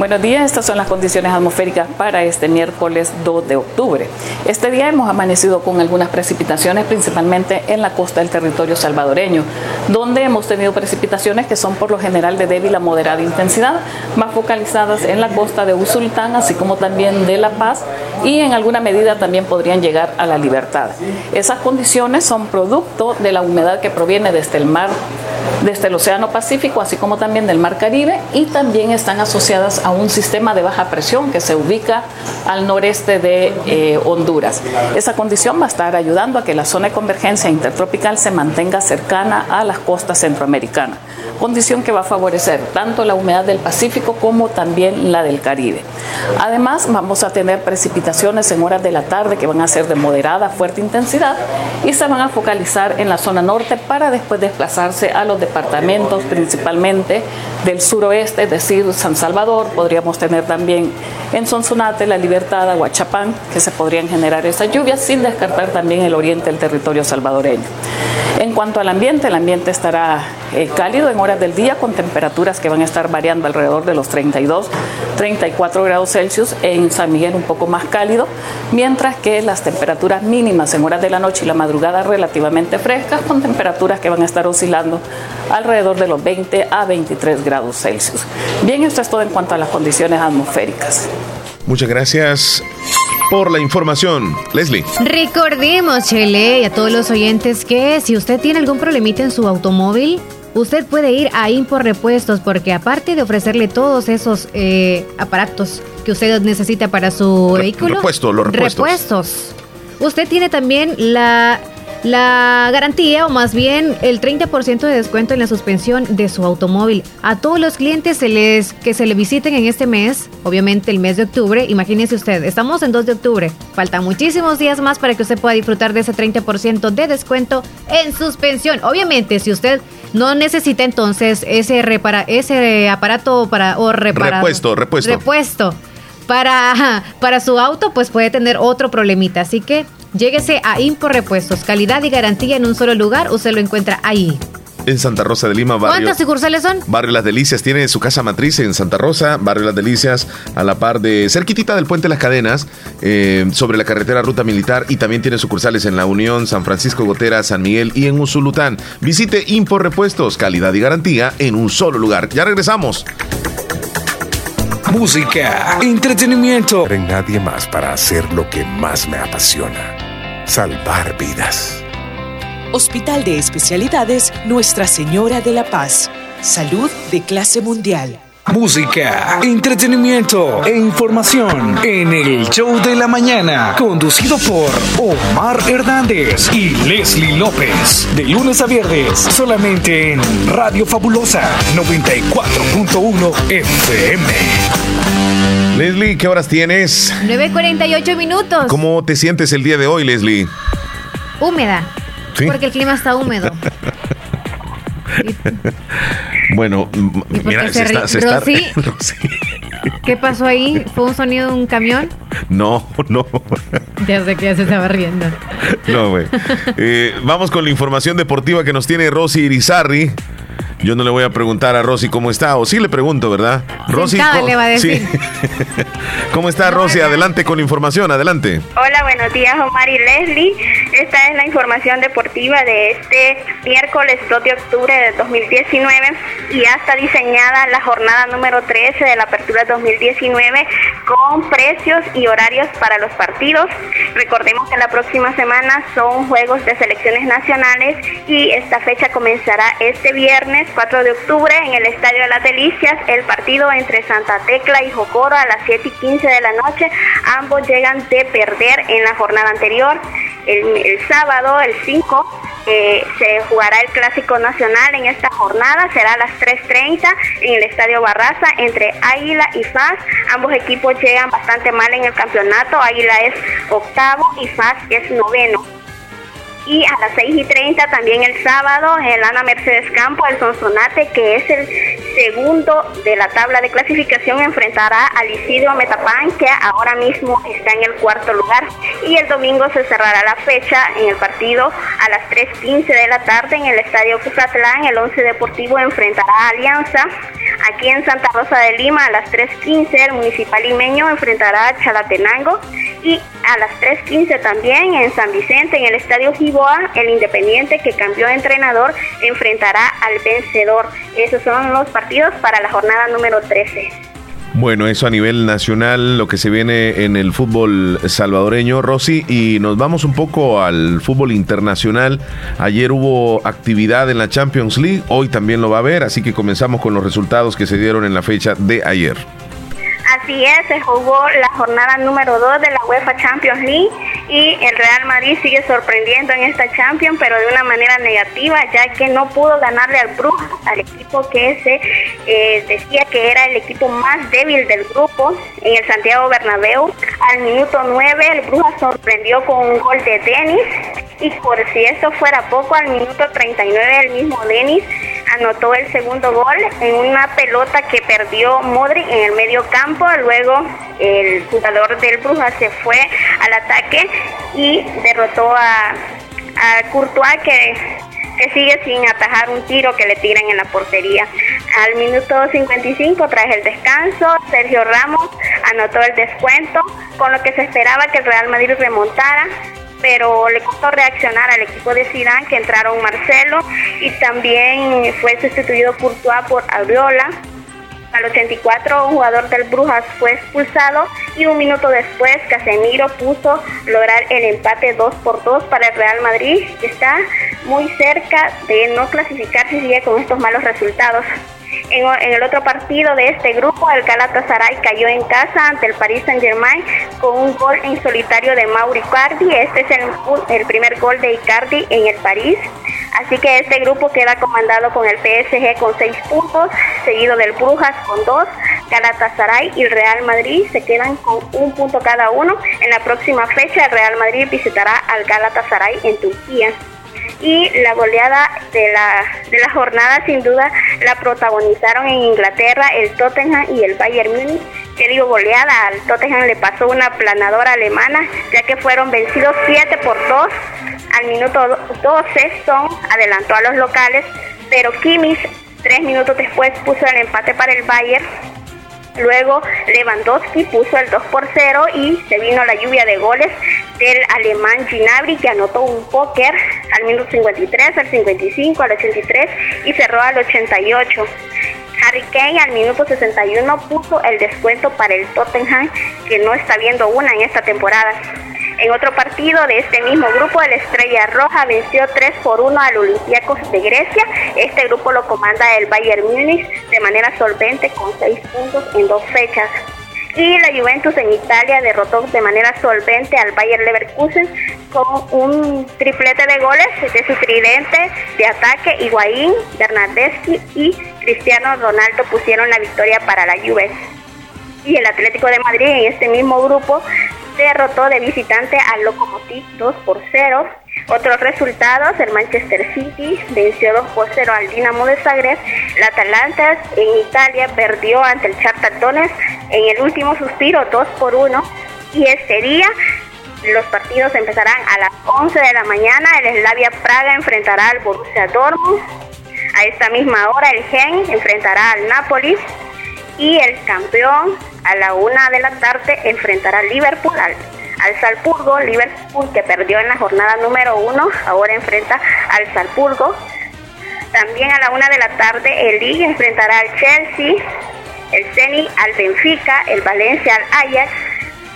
Buenos días, estas son las condiciones atmosféricas para este miércoles 2 de octubre. Este día hemos amanecido con algunas precipitaciones, principalmente en la costa del territorio salvadoreño, donde hemos tenido precipitaciones que son por lo general de débil a moderada intensidad, más focalizadas en la costa de Usultán, así como también de La Paz, y en alguna medida también podrían llegar a la libertad. Esas condiciones son producto de la humedad que proviene desde el mar, desde el Océano Pacífico, así como también del Mar Caribe, y también están asociadas a un sistema de baja presión que se ubica al noreste de eh, Honduras. Esa condición va a estar ayudando a que la zona de convergencia intertropical se mantenga cercana a las costas centroamericanas, condición que va a favorecer tanto la humedad del Pacífico como también la del Caribe. Además, vamos a tener precipitaciones en horas de la tarde que van a ser de moderada a fuerte intensidad y se van a focalizar en la zona norte para después desplazarse a los departamentos principalmente del suroeste, es decir, San Salvador, podríamos tener también en Sonsonate, La Libertad, Aguachapán, que se podrían generar esas lluvias, sin descartar también el oriente del territorio salvadoreño. En cuanto al ambiente, el ambiente estará eh, cálido en horas del día con temperaturas que van a estar variando alrededor de los 32, 34 grados Celsius, en San Miguel un poco más cálido, mientras que las temperaturas mínimas en horas de la noche y la madrugada relativamente frescas con temperaturas que van a estar oscilando alrededor de los 20 a 23 grados Celsius. Bien, esto es todo en cuanto a las condiciones atmosféricas. Muchas gracias por la información. Leslie. Recordemos, Chele, y a todos los oyentes que si usted tiene algún problemita en su automóvil, usted puede ir a Impor Repuestos porque aparte de ofrecerle todos esos eh, aparatos que usted necesita para su vehículo, repuesto, los repuestos. Usted tiene también la la garantía o más bien el 30% de descuento en la suspensión de su automóvil. A todos los clientes se les, que se le visiten en este mes, obviamente el mes de octubre, imagínese usted, estamos en 2 de octubre, faltan muchísimos días más para que usted pueda disfrutar de ese 30% de descuento en suspensión. Obviamente, si usted no necesita entonces ese repara ese aparato para o repuesto, repuesto. Repuesto para, para su auto, pues puede tener otro problemita. Así que Lléguese a Impo Repuestos, calidad y garantía en un solo lugar, usted lo encuentra ahí. En Santa Rosa de Lima, barrio. ¿Cuántas sucursales son? Barrio Las Delicias tiene su casa matriz en Santa Rosa, Barrio Las Delicias, a la par de cerquitita del Puente Las Cadenas, eh, sobre la carretera Ruta Militar, y también tiene sucursales en La Unión, San Francisco Gotera, San Miguel y en Usulután. Visite Impo Repuestos, calidad y garantía en un solo lugar. Ya regresamos música, entretenimiento. No nadie más para hacer lo que más me apasiona, salvar vidas. Hospital de Especialidades Nuestra Señora de la Paz. Salud de clase mundial. Música, entretenimiento e información en el show de la mañana, conducido por Omar Hernández y Leslie López. De lunes a viernes, solamente en Radio Fabulosa 94.1 FM. Leslie, ¿qué horas tienes? 9.48 minutos. ¿Cómo te sientes el día de hoy, Leslie? Húmeda. ¿Sí? Porque el clima está húmedo. Bueno, mira, se, está, se está, ¿Qué pasó ahí? ¿Fue un sonido de un camión? No, no. Ya sé que ya se estaba riendo. No, güey. Eh, vamos con la información deportiva que nos tiene Rosy Irizarri. Yo no le voy a preguntar a Rosy cómo está, o sí le pregunto, ¿verdad? Rosy, le va a decir. ¿Cómo está Rosy? Adelante con la información, adelante. Hola, buenos días Omar y Leslie. Esta es la información deportiva de este miércoles 2 de octubre de 2019 y ya está diseñada la jornada número 13 de la apertura 2019 con precios y horarios para los partidos. Recordemos que la próxima semana son juegos de selecciones nacionales y esta fecha comenzará este viernes 4 de octubre en el Estadio de las Delicias, el partido entre Santa Tecla y Jocoro a las 7 y 15 de la noche. Ambos llegan de perder en la jornada anterior. El, sábado, el 5, eh, se jugará el Clásico Nacional en esta jornada, será a las 3.30 en el Estadio Barraza entre Águila y FAS. Ambos equipos llegan bastante mal en el campeonato, Águila es octavo y FAS es noveno. Y a las 6 y 30 también el sábado, el Ana Mercedes Campo, el Sonsonate, que es el segundo de la tabla de clasificación, enfrentará al Isidro Metapán, que ahora mismo está en el cuarto lugar. Y el domingo se cerrará la fecha en el partido a las 3.15 de la tarde en el Estadio Cucatlán. El Once Deportivo enfrentará a Alianza Aquí en Santa Rosa de Lima a las 3.15 el Municipal Limeño enfrentará a Chalatenango y a las 3.15 también en San Vicente, en el Estadio Giboa, el Independiente que cambió de entrenador enfrentará al vencedor. Esos son los partidos para la jornada número 13. Bueno, eso a nivel nacional, lo que se viene en el fútbol salvadoreño, Rosy, y nos vamos un poco al fútbol internacional. Ayer hubo actividad en la Champions League, hoy también lo va a haber, así que comenzamos con los resultados que se dieron en la fecha de ayer. Así es, se jugó la jornada número 2 de la UEFA Champions League y el Real Madrid sigue sorprendiendo en esta Champions, pero de una manera negativa, ya que no pudo ganarle al Brujas, al equipo que se eh, decía que era el equipo más débil del grupo en el Santiago Bernabéu. Al minuto 9 el Brujas sorprendió con un gol de Denis y por si eso fuera poco, al minuto 39 el mismo Denis anotó el segundo gol en una pelota que perdió Modric en el medio campo. Luego el jugador del Brujas se fue al ataque y derrotó a, a Courtois que, que sigue sin atajar un tiro que le tiran en la portería. Al minuto 55, tras el descanso, Sergio Ramos anotó el descuento, con lo que se esperaba que el Real Madrid remontara pero le costó reaccionar al equipo de Zidane que entraron Marcelo y también fue sustituido Courtois por Aureola. Al 84 un jugador del Brujas fue expulsado y un minuto después Casemiro puso lograr el empate 2 por 2 para el Real Madrid que está muy cerca de no clasificarse si sigue con estos malos resultados. En, el otro partido de este grupo, el Galatasaray cayó en casa ante el Paris Saint-Germain con un gol en solitario de Mauri Icardi. Este es el, primer gol de Icardi en el París. Así que este grupo queda comandado con el PSG con 6 puntos, seguido del Brujas con 2, Galatasaray y Real Madrid se quedan con un punto cada uno. En la próxima fecha el Real Madrid visitará al Galatasaray en Turquía y la goleada de la, de la jornada sin duda la protagonizaron en Inglaterra el Tottenham y el Bayern Múnich. Que digo goleada, al Tottenham le pasó una planadora alemana ya que fueron vencidos 7 por 2. Al minuto 12 Son adelantó a los locales, pero Kimmich tres minutos después puso el empate para el Bayern Luego Lewandowski puso el 2 por 0 y se vino la lluvia de goles del alemán Ginabri que anotó un póker al minuto 53, al 55, al 83 y cerró al 88. Harry Kane al minuto 61 puso el descuento para el Tottenham que no está viendo una en esta temporada. En otro partido de este mismo grupo, el Estrella Roja venció 3 por 1 al Olympiacos de Grecia. Este grupo lo comanda el Bayern Múnich de manera solvente con 6 puntos en dos fechas. Y la Juventus en Italia derrotó de manera solvente al Bayern Leverkusen con un triplete de goles de su tridente de ataque. Higuaín, Bernardeschi y Cristiano Ronaldo pusieron la victoria para la Juve. Y el Atlético de Madrid en este mismo grupo derrotó de visitante al Lokomotiv 2 por 0. Otros resultados, el Manchester City venció 2 por 0 al Dinamo de Zagreb. La Atalanta en Italia perdió ante el Shakhtar Donetsk en el último suspiro 2 por 1. Y este día los partidos empezarán a las 11 de la mañana. El Slavia Praga enfrentará al Borussia Dortmund. A esta misma hora el Gen enfrentará al Napoli y el campeón a la una de la tarde enfrentará al Liverpool al, Salzburgo. Liverpool que perdió en la jornada número uno, ahora enfrenta al Salzburgo. También a la una de la tarde el Liga enfrentará al Chelsea, el Ceni al Benfica, el Valencia al Ajax,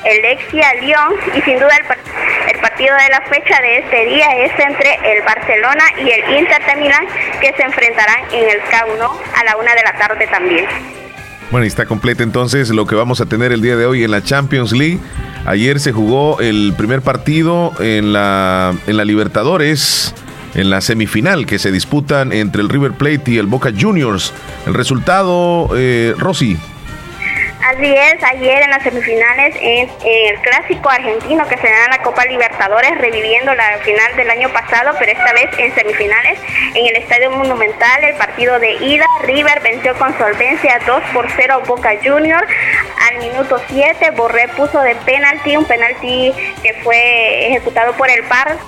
el Lexi al Lyon y sin duda el, partido de la fecha de este día es entre el Barcelona y el Inter de Milán que se enfrentarán en el Cauno a la una de la tarde también. Bueno, y está completa entonces lo que vamos a tener el día de hoy en la Champions League. Ayer se jugó el primer partido en la, en la Libertadores, en la semifinal que se disputan entre el River Plate y el Boca Juniors. El resultado, eh, Rosy. Así es, ayer en las semifinales en, el clásico argentino que se da en la Copa Libertadores, reviviendo la final del año pasado, pero esta vez en semifinales, en el Estadio Monumental, el partido de ida, River venció con solvencia 2 por 0 Boca Junior. Al minuto 7, Borré puso de penalti, un penalti que fue ejecutado por el par.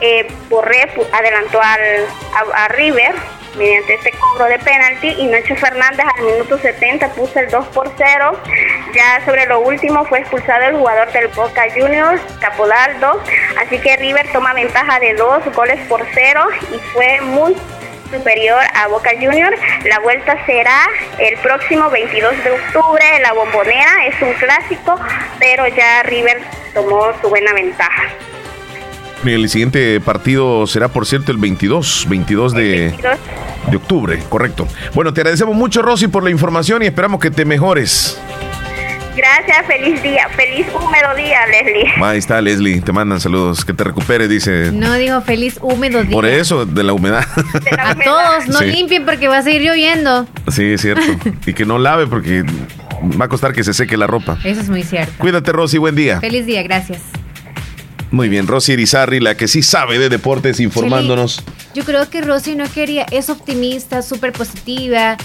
Eh, Borré adelantó al, a River mediante este cobro de penalti y Nacho Fernández al minuto 70 puso el 2 por 0. Ya sobre lo último fue expulsado el jugador del Boca Juniors, Capodaldo, así que River toma ventaja de dos goles por cero y fue muy superior a Boca Juniors. La vuelta será el próximo 22 de octubre en la Bombonera. Es un clásico, pero ya River tomó su buena ventaja. El siguiente partido será, por cierto, el 22, 22 de, de octubre, correcto. Bueno, te agradecemos mucho, Rosy, por la información y esperamos que te mejores. Gracias, feliz día, feliz húmedo día, Leslie. Ahí está, Leslie, te mandan saludos, que te recupere, dice. No digo feliz húmedo día. Por eso, de la humedad. a todos, no limpien porque va a seguir lloviendo. Sí, es cierto. y que no lave porque va a costar que se seque la ropa. Eso es muy cierto. Cuídate, Rosy, buen día. Feliz día, gracias. Muy bien, Rosy Irizarri, la que sí sabe de deportes, informándonos. yo creo que Rosy no quería, es optimista, súper positiva.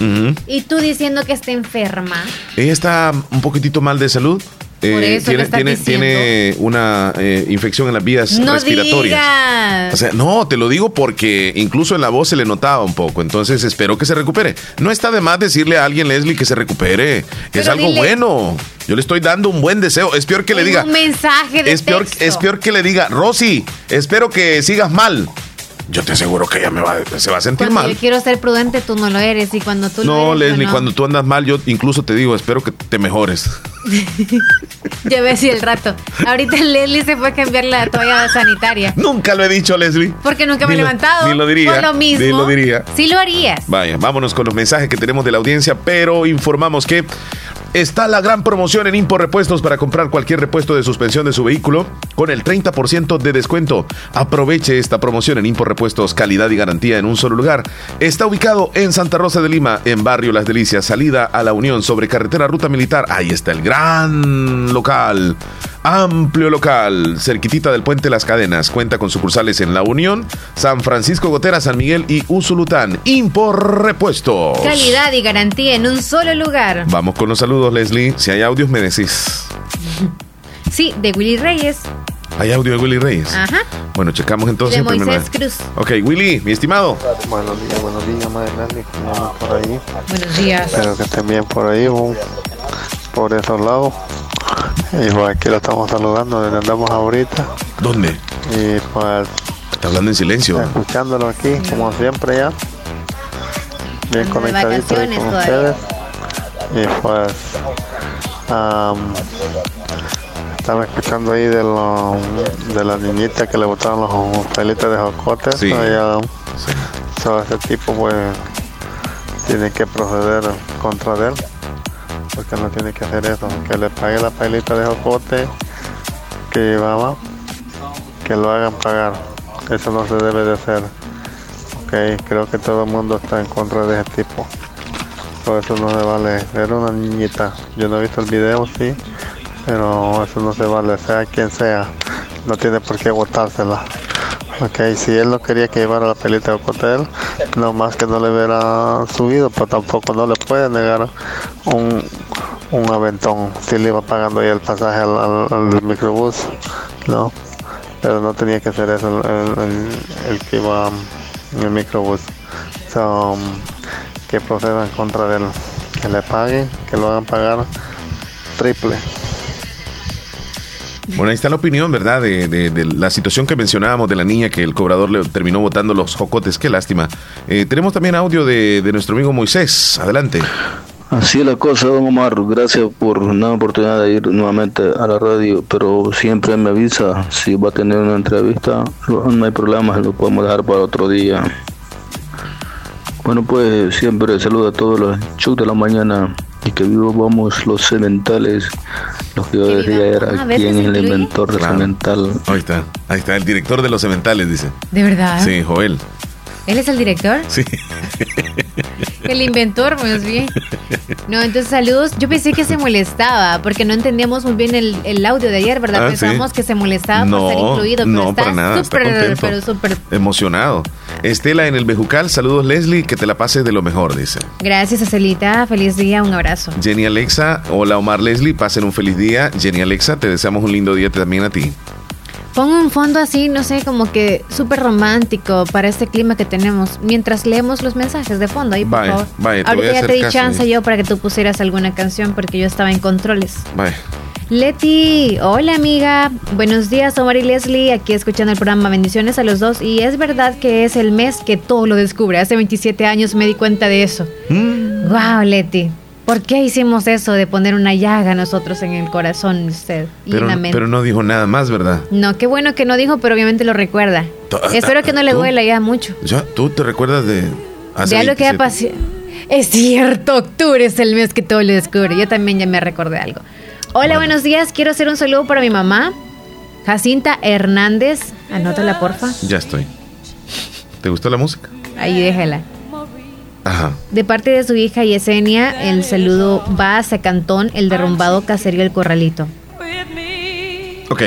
Y tú diciendo que está enferma. Ella está un poquitito mal de salud. Eh, tiene, tiene, una eh, infección en las vías no respiratorias. O sea, no, te lo digo porque incluso en la voz se le notaba un poco. Entonces espero que se recupere. No está de más decirle a alguien, Leslie, que se recupere. es algo bueno. Yo le estoy dando un buen deseo. Es peor que le diga. Un mensaje de es peor, es peor que le diga, Rosy, espero que sigas mal yo te aseguro que ella me va, se va a sentir mal. Yo quiero ser prudente, tú no lo eres. Y cuando tú no, lo eres, Leslie, cuando tú andas mal, yo incluso te digo, espero que te mejores. ya ves si el rato. Ahorita Leslie se fue a cambiar la toalla sanitaria. Nunca lo he dicho, Leslie. Porque nunca me he levantado. Ni lo diría. Por lo mismo. Ni lo diría. Sí lo harías. Vaya, vámonos con los mensajes que tenemos de la audiencia, pero informamos que Está la gran promoción en Impor Repuestos para comprar cualquier repuesto de suspensión de su vehículo con el 30% de descuento. Aproveche esta promoción en Impor Repuestos, calidad y garantía en un solo lugar. Está ubicado en Santa Rosa de Lima, en Barrio Las Delicias, salida a la Unión sobre carretera Ruta Militar. Ahí está el gran local amplio local, cerquitita del puente Las Cadenas. Cuenta con sucursales en La Unión, San Francisco Gotera, San Miguel y Usulután. Impor Repuestos. Calidad y garantía en un solo lugar. Vamos con los saludos, Leslie. Si hay audios, me decís. Sí, de Willy Reyes. ¿Hay audio de Willy Reyes? Ajá. Bueno, checamos entonces. De Moisés Cruz. Ok, Willy, mi estimado. Buenos días, buenos días, madre Leslie. por ahí? Buenos días. Espero que estén bien por ahí, por esos lados. Y pues aquí lo estamos saludando donde andamos ahorita. ¿Dónde? Y pues. Está hablando en silencio. Escuchándolo aquí, como siempre ya. Bien conectadito con ustedes. Y pues. estaba escuchando ahí de, lo, de la niñita que le botaron los pelitos de jocote. Sí. ese tipo pues tiene que proceder contra él porque no tiene que hacer eso, que le pague la pailita de jocote que vamos, que lo hagan pagar, eso no se debe de hacer. Ok, creo que todo el mundo está en contra de ese tipo. Por eso no se vale, era una niñita, yo no he visto el video, sí, pero eso no se vale, sea quien sea, no tiene por qué botársela. Ok, si él no quería que llevara la pelita de hotel, no más que no le hubiera subido, pero tampoco no le puede negar un, un aventón si le iba pagando el pasaje al, microbús, ¿no? Pero no tenía que ser eso el, que iba en el microbús. So, que procedan contra él, que le paguen, que lo hagan pagar triple. Bueno, ahí está la opinión, ¿verdad? De, la situación que mencionábamos de la niña que el cobrador le terminó botando los jocotes. Qué lástima. Eh, tenemos también audio de, nuestro amigo Moisés. Adelante. Así es la cosa, don Omar. Gracias por una oportunidad de ir nuevamente a la radio, pero siempre me avisa si va a tener una entrevista. No hay problema, lo podemos dejar para otro día. Bueno, pues siempre saludo a todos los chicos de la mañana y que vivamos los cementales. Lo que yo decía era quién es el inventor del cemental. Ahí está, ahí está, el director de los cementales, dice. ¿De verdad? Sí, Joel. ¿Él es el director? Sí. El inventor, más bien. No, entonces saludos. Yo pensé que se molestaba porque no entendíamos muy bien el, audio de ayer, ¿verdad? Ah, Pensábamos que se molestaba por estar incluido. Pero no, para nada. Súper, pero súper. Emocionado. Estela en el Bejucal, saludos Leslie, que te la pases de lo mejor, dice. Gracias, Celita. Feliz día, un abrazo. Jenny Alexa, hola Omar Leslie, pasen un feliz día. Jenny Alexa, te deseamos un lindo día también a ti. Pongo un fondo así, no sé, como que súper romántico para este clima que tenemos. Mientras leemos los mensajes de fondo, ahí por favor. Ahorita ya te di chance yo para que tú pusieras alguna canción porque yo estaba en controles. Vaya. Leti, hola amiga, buenos días Omar y Leslie, aquí escuchando el programa, bendiciones a los dos y es verdad que es el mes que todo lo descubre, hace 27 años me di cuenta de eso. Wow, mm. Leti, ¿por qué hicimos eso de poner una llaga nosotros en el corazón usted? Pero, pero no dijo nada más, ¿verdad? No, qué bueno que no dijo, pero obviamente lo recuerda. Espero que no le duela ya mucho. Ya, ¿tú te recuerdas de hace lo que ha pasado? Es cierto, octubre es el mes que todo lo descubre, yo también ya me recordé algo. Hola, buenos días. Quiero hacer un saludo para mi mamá, Jacinta Hernández. Anótala, porfa. Ya estoy. ¿Te gustó la música? Ahí déjala. Ajá. De parte de su hija Yesenia, el saludo va a Cantón, el derrumbado caserío El Corralito. Ok.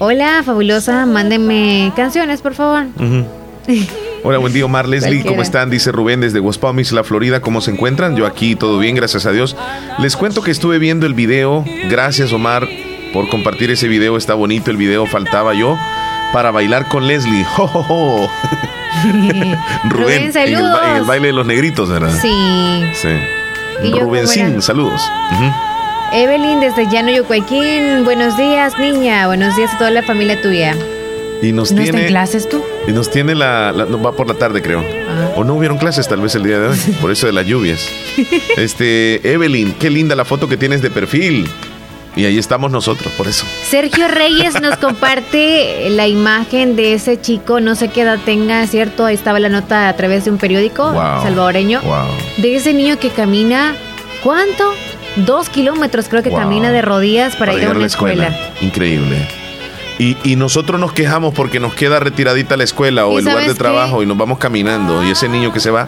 Hola, fabulosa. Mándenme canciones, por favor. Hola, buen día, Omar Leslie. ¿Cómo están? Dice Rubén desde West Palm la Florida. ¿Cómo se encuentran? Yo aquí todo bien, gracias a Dios. Les cuento que estuve viendo el video. Gracias, Omar, por compartir ese video. Está bonito el video. Faltaba yo para bailar con Leslie. ¡Jo, Rubén, en el, baile de los negritos, ¿verdad? Sí. Sí. Rubén, saludos. Evelyn desde Llano Yucuayquín. Buenos días, niña. Buenos días a toda la familia tuya. Y nos ¿No tiene, en clases tú? Y nos tiene la, va por la tarde, creo. Ah. O no hubieron clases tal vez el día de hoy, por eso de las lluvias. Este, Evelyn, qué linda la foto que tienes de perfil. Y ahí estamos nosotros, por eso. Sergio Reyes nos comparte la imagen de ese chico, no sé qué edad tenga, ¿cierto? Ahí estaba la nota a través de un periódico salvadoreño. De ese niño que camina, ¿cuánto? Dos kilómetros creo que camina de rodillas para, ir a una escuela. Increíble. Y, nosotros nos quejamos porque nos queda retiradita la escuela o el lugar de trabajo y nos vamos caminando. Y ese niño que se va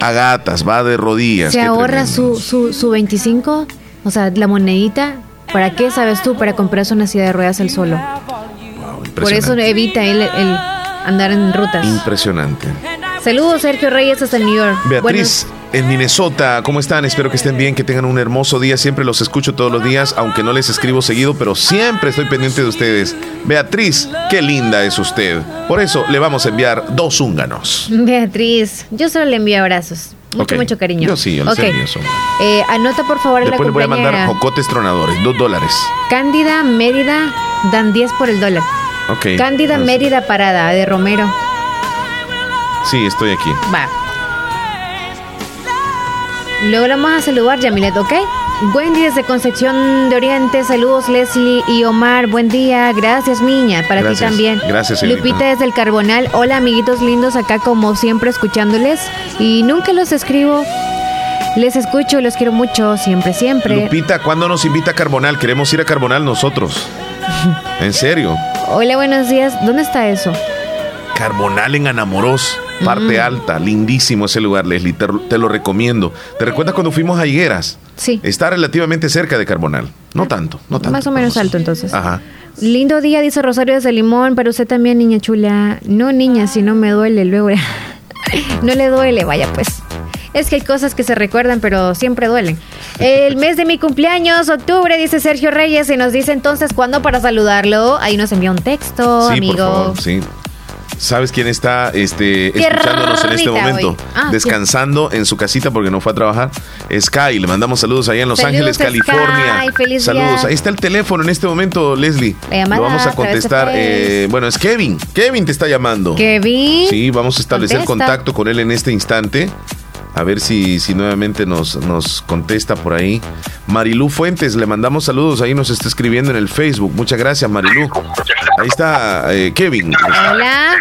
a gatas, va de rodillas. Se ahorra su, su, su 25, o sea, la monedita. ¿Para qué sabes tú? Para comprarse una silla de ruedas él solo. Por eso evita él el andar en rutas. Impresionante. Saludos, Sergio Reyes, hasta New York. Beatriz, en Minnesota, ¿cómo están? Espero que estén bien, que tengan un hermoso día. Siempre los escucho todos los días, aunque no les escribo seguido, pero siempre estoy pendiente de ustedes. Beatriz, qué linda es usted. Por eso le vamos a enviar dos húnganos. Beatriz, yo solo le envío abrazos. Mucho, mucho cariño. Yo sí, yo les eh, Anota por favor Después le voy a mandar jocotes tronadores, dos dólares. Cándida, Mérida, dan 10 por el dólar. Ok. Cándida, Mérida, Parada, de Romero. Sí, estoy aquí. Va. Luego lo vamos a saludar, Yamilet, ¿ok? Wendy desde Concepción de Oriente, saludos Leslie y Omar, buen día, gracias niña, para ti también. Gracias. Lupita desde el Carbonal, hola amiguitos lindos acá como siempre escuchándoles y nunca los escribo, les escucho, los quiero mucho, siempre, siempre. Lupita, ¿cuándo nos invita a Carbonal? Queremos ir a Carbonal nosotros. ¿En serio? Hola, buenos días, ¿dónde está eso? Carbonal en Anamorós. Parte mm. alta, lindísimo ese lugar, Leslie, te, lo recomiendo. ¿Te recuerdas cuando fuimos a Higueras? Sí. Está relativamente cerca de Carbonal. No tanto, no tanto. Más o menos alto entonces. Ajá. Lindo día, dice Rosario desde Limón, pero usted también, niña chula. No, niña, si no me duele, luego... no le duele, vaya pues. Es que hay cosas que se recuerdan, pero siempre duelen. El mes de mi cumpleaños, octubre, dice Sergio Reyes, y nos dice entonces cuándo para saludarlo. Ahí nos envía un texto, sí, amigo. Por favor, sí. ¿Sabes quién está este, escuchándonos en este momento? Ah, Descansando en su casita porque no fue a trabajar. Sky, le mandamos saludos allá en Los Ángeles, California. saludos. Ahí está el teléfono en este momento, Leslie. Lo vamos a contestar. Eh, bueno, es Kevin. Kevin te está llamando. Kevin. Sí, vamos a establecer contacto con él en este instante. A ver si, si nuevamente nos, nos contesta por ahí. Marilú Fuentes, le mandamos saludos. Ahí nos está escribiendo en el Facebook. Muchas gracias, Marilú. Ahí está eh, Kevin. Hola.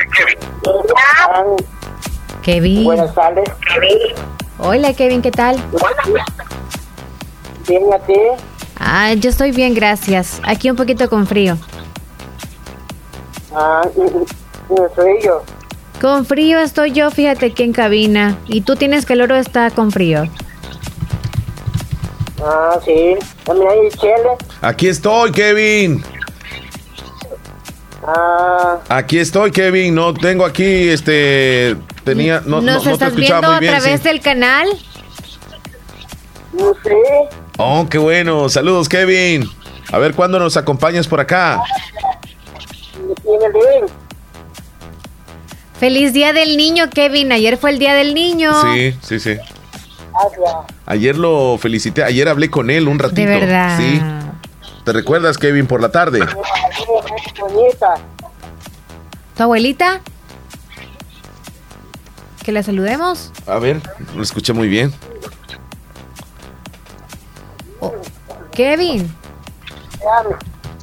Kevin. Buenas tardes, Kevin. Hola, Kevin, ¿qué tal? Bien, ¿a ti? Ah, yo estoy bien, gracias. Aquí un poquito con frío. Ah, no soy yo. Con frío estoy yo, fíjate aquí en cabina. ¿Y tú tienes calor o está con frío? Ah, sí. También hay chile. Aquí estoy, Kevin. Ah. Aquí estoy, Kevin. No tengo aquí, este, tenía, no, ¿Nos no, estás viendo a través del canal? No sé. Oh, qué bueno. Saludos, Kevin. A ver cuándo nos acompañas por acá. Feliz Día del Niño, Kevin. Ayer fue el Día del Niño. Sí, sí, sí. Ayer lo felicité, ayer hablé con él un ratito. De verdad. Sí. ¿Te recuerdas, Kevin, por la tarde? ¿Tu abuelita? ¿Que la saludemos? A ver, lo escuché muy bien. Oh, Kevin.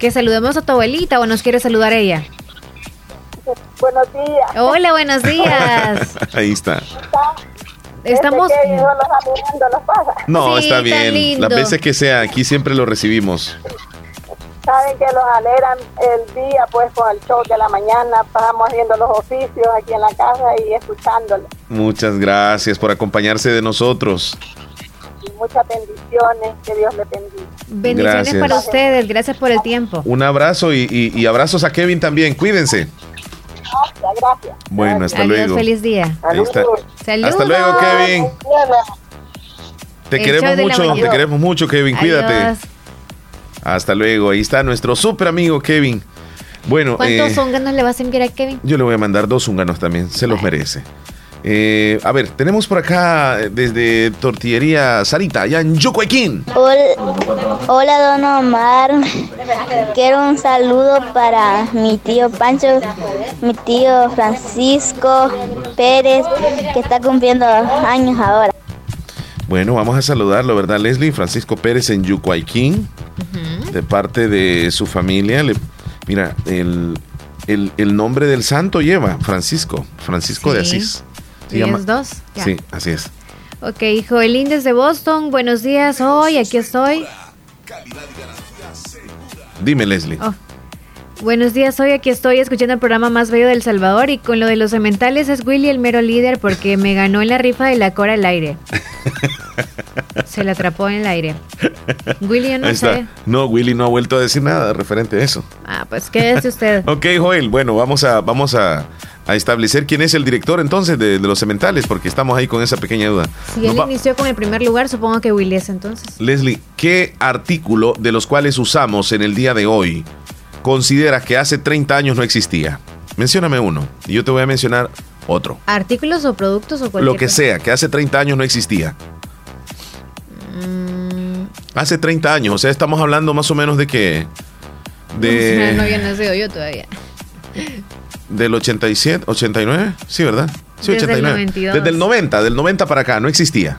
¿Que saludemos a tu abuelita o nos quiere saludar ella? Buenos días. Hola, buenos días. Ahí está. Estamos. No, está bien. Las veces que sea, aquí siempre lo recibimos. Saben que los alegran el día, pues con el show de la mañana. Pasamos haciendo los oficios aquí en la casa y escuchándolo. Muchas gracias por acompañarse de nosotros. Y muchas bendiciones. Que Dios le bendiga. Bendiciones para ustedes. Gracias por el tiempo. Un abrazo y, y abrazos a Kevin también. Cuídense. Gracias, Bueno, hasta Adiós, luego. feliz día. Hasta luego, Kevin. Te El queremos mucho, te queremos mucho, Kevin. Cuídate. Adiós. Hasta luego. Ahí está nuestro super amigo Kevin. Bueno, ¿Cuántos eh, zunganos le vas a enviar a Kevin? yo le voy a mandar dos húnganos también. Se los merece. Eh, a ver, tenemos por acá eh, desde Tortillería Sarita, allá en Yucuequín. Hola, hola, don Omar. Quiero un saludo para mi tío Pancho, mi tío Francisco Pérez, que está cumpliendo años ahora. Bueno, vamos a saludarlo, ¿verdad, Leslie? Francisco Pérez en Yucuayquín, de parte de su familia. Le- mira, el, el- el nombre del santo lleva Francisco, Francisco de Sí. Asís. Se ¿Y llama- dos? Ya. Sí, así es. Ok, Joelín desde Boston. Buenos días. Hoy aquí estoy. Dime, Leslie. Oh. Buenos días, hoy aquí estoy escuchando el programa más bello del Salvador y con lo de los cementales es Willy el mero líder porque me ganó en la rifa de la cora al aire. Se la atrapó en el aire. Willy, yo no sé. No, Willy no ha vuelto a decir nada referente a eso. Ah, pues quédese usted. Ok, Joel, bueno, vamos a, vamos a, a establecer quién es el director entonces de, de los cementales, porque estamos ahí con esa pequeña duda. Si Nos él inició con el primer lugar, supongo que Willy es entonces. Leslie, ¿qué artículo de los cuales usamos en el día de hoy consideras que hace 30 años no existía? Mencióname uno y yo te voy a mencionar otro. ¿Artículos o productos o cualquier Lo que cosa? sea, que hace 30 años no existía. Mm, Hace 30 años, o sea, estamos hablando más o menos de que... no De, había nacido yo todavía. Del 87, 89, sí, ¿verdad? Sí, Desde el 89. 92. Desde el 90, del 90 para acá, no existía.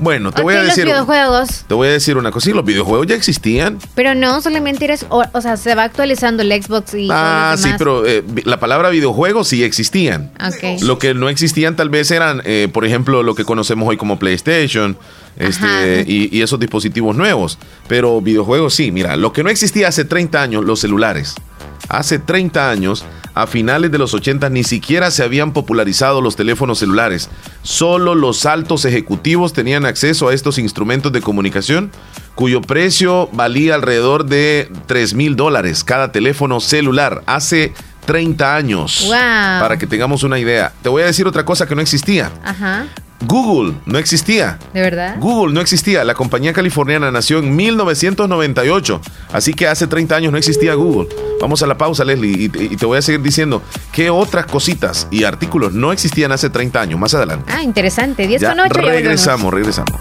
Bueno, te voy a decir... los videojuegos. Te voy a decir una cosa, sí, los videojuegos ya existían. Pero no, solamente eres, o, o sea, se va actualizando el Xbox y Ah, sí, pero eh, la palabra videojuegos sí existían. Lo que no existían tal vez eran, eh, por ejemplo, lo que conocemos hoy como PlayStation este, y, y esos dispositivos nuevos. Pero videojuegos sí, mira, lo que no existía hace 30 años, los celulares. Hace 30 años, a finales de los 80, ni siquiera se habían popularizado los teléfonos celulares. Solo los altos ejecutivos tenían acceso a estos instrumentos de comunicación, cuyo precio valía alrededor de 3 mil dólares cada teléfono celular. Hace 30 años. Wow. Para que tengamos una idea. Te voy a decir otra cosa que no existía. Ajá, Google no existía. ¿de verdad? Google no existía. La compañía californiana nació en 1998. Así que hace 30 años no existía Google. Vamos a la pausa, Leslie, y, te voy a seguir diciendo qué otras cositas y artículos no existían hace 30 años. Más adelante. Ah, interesante. 10 Ya con 8. regresamos, regresamos.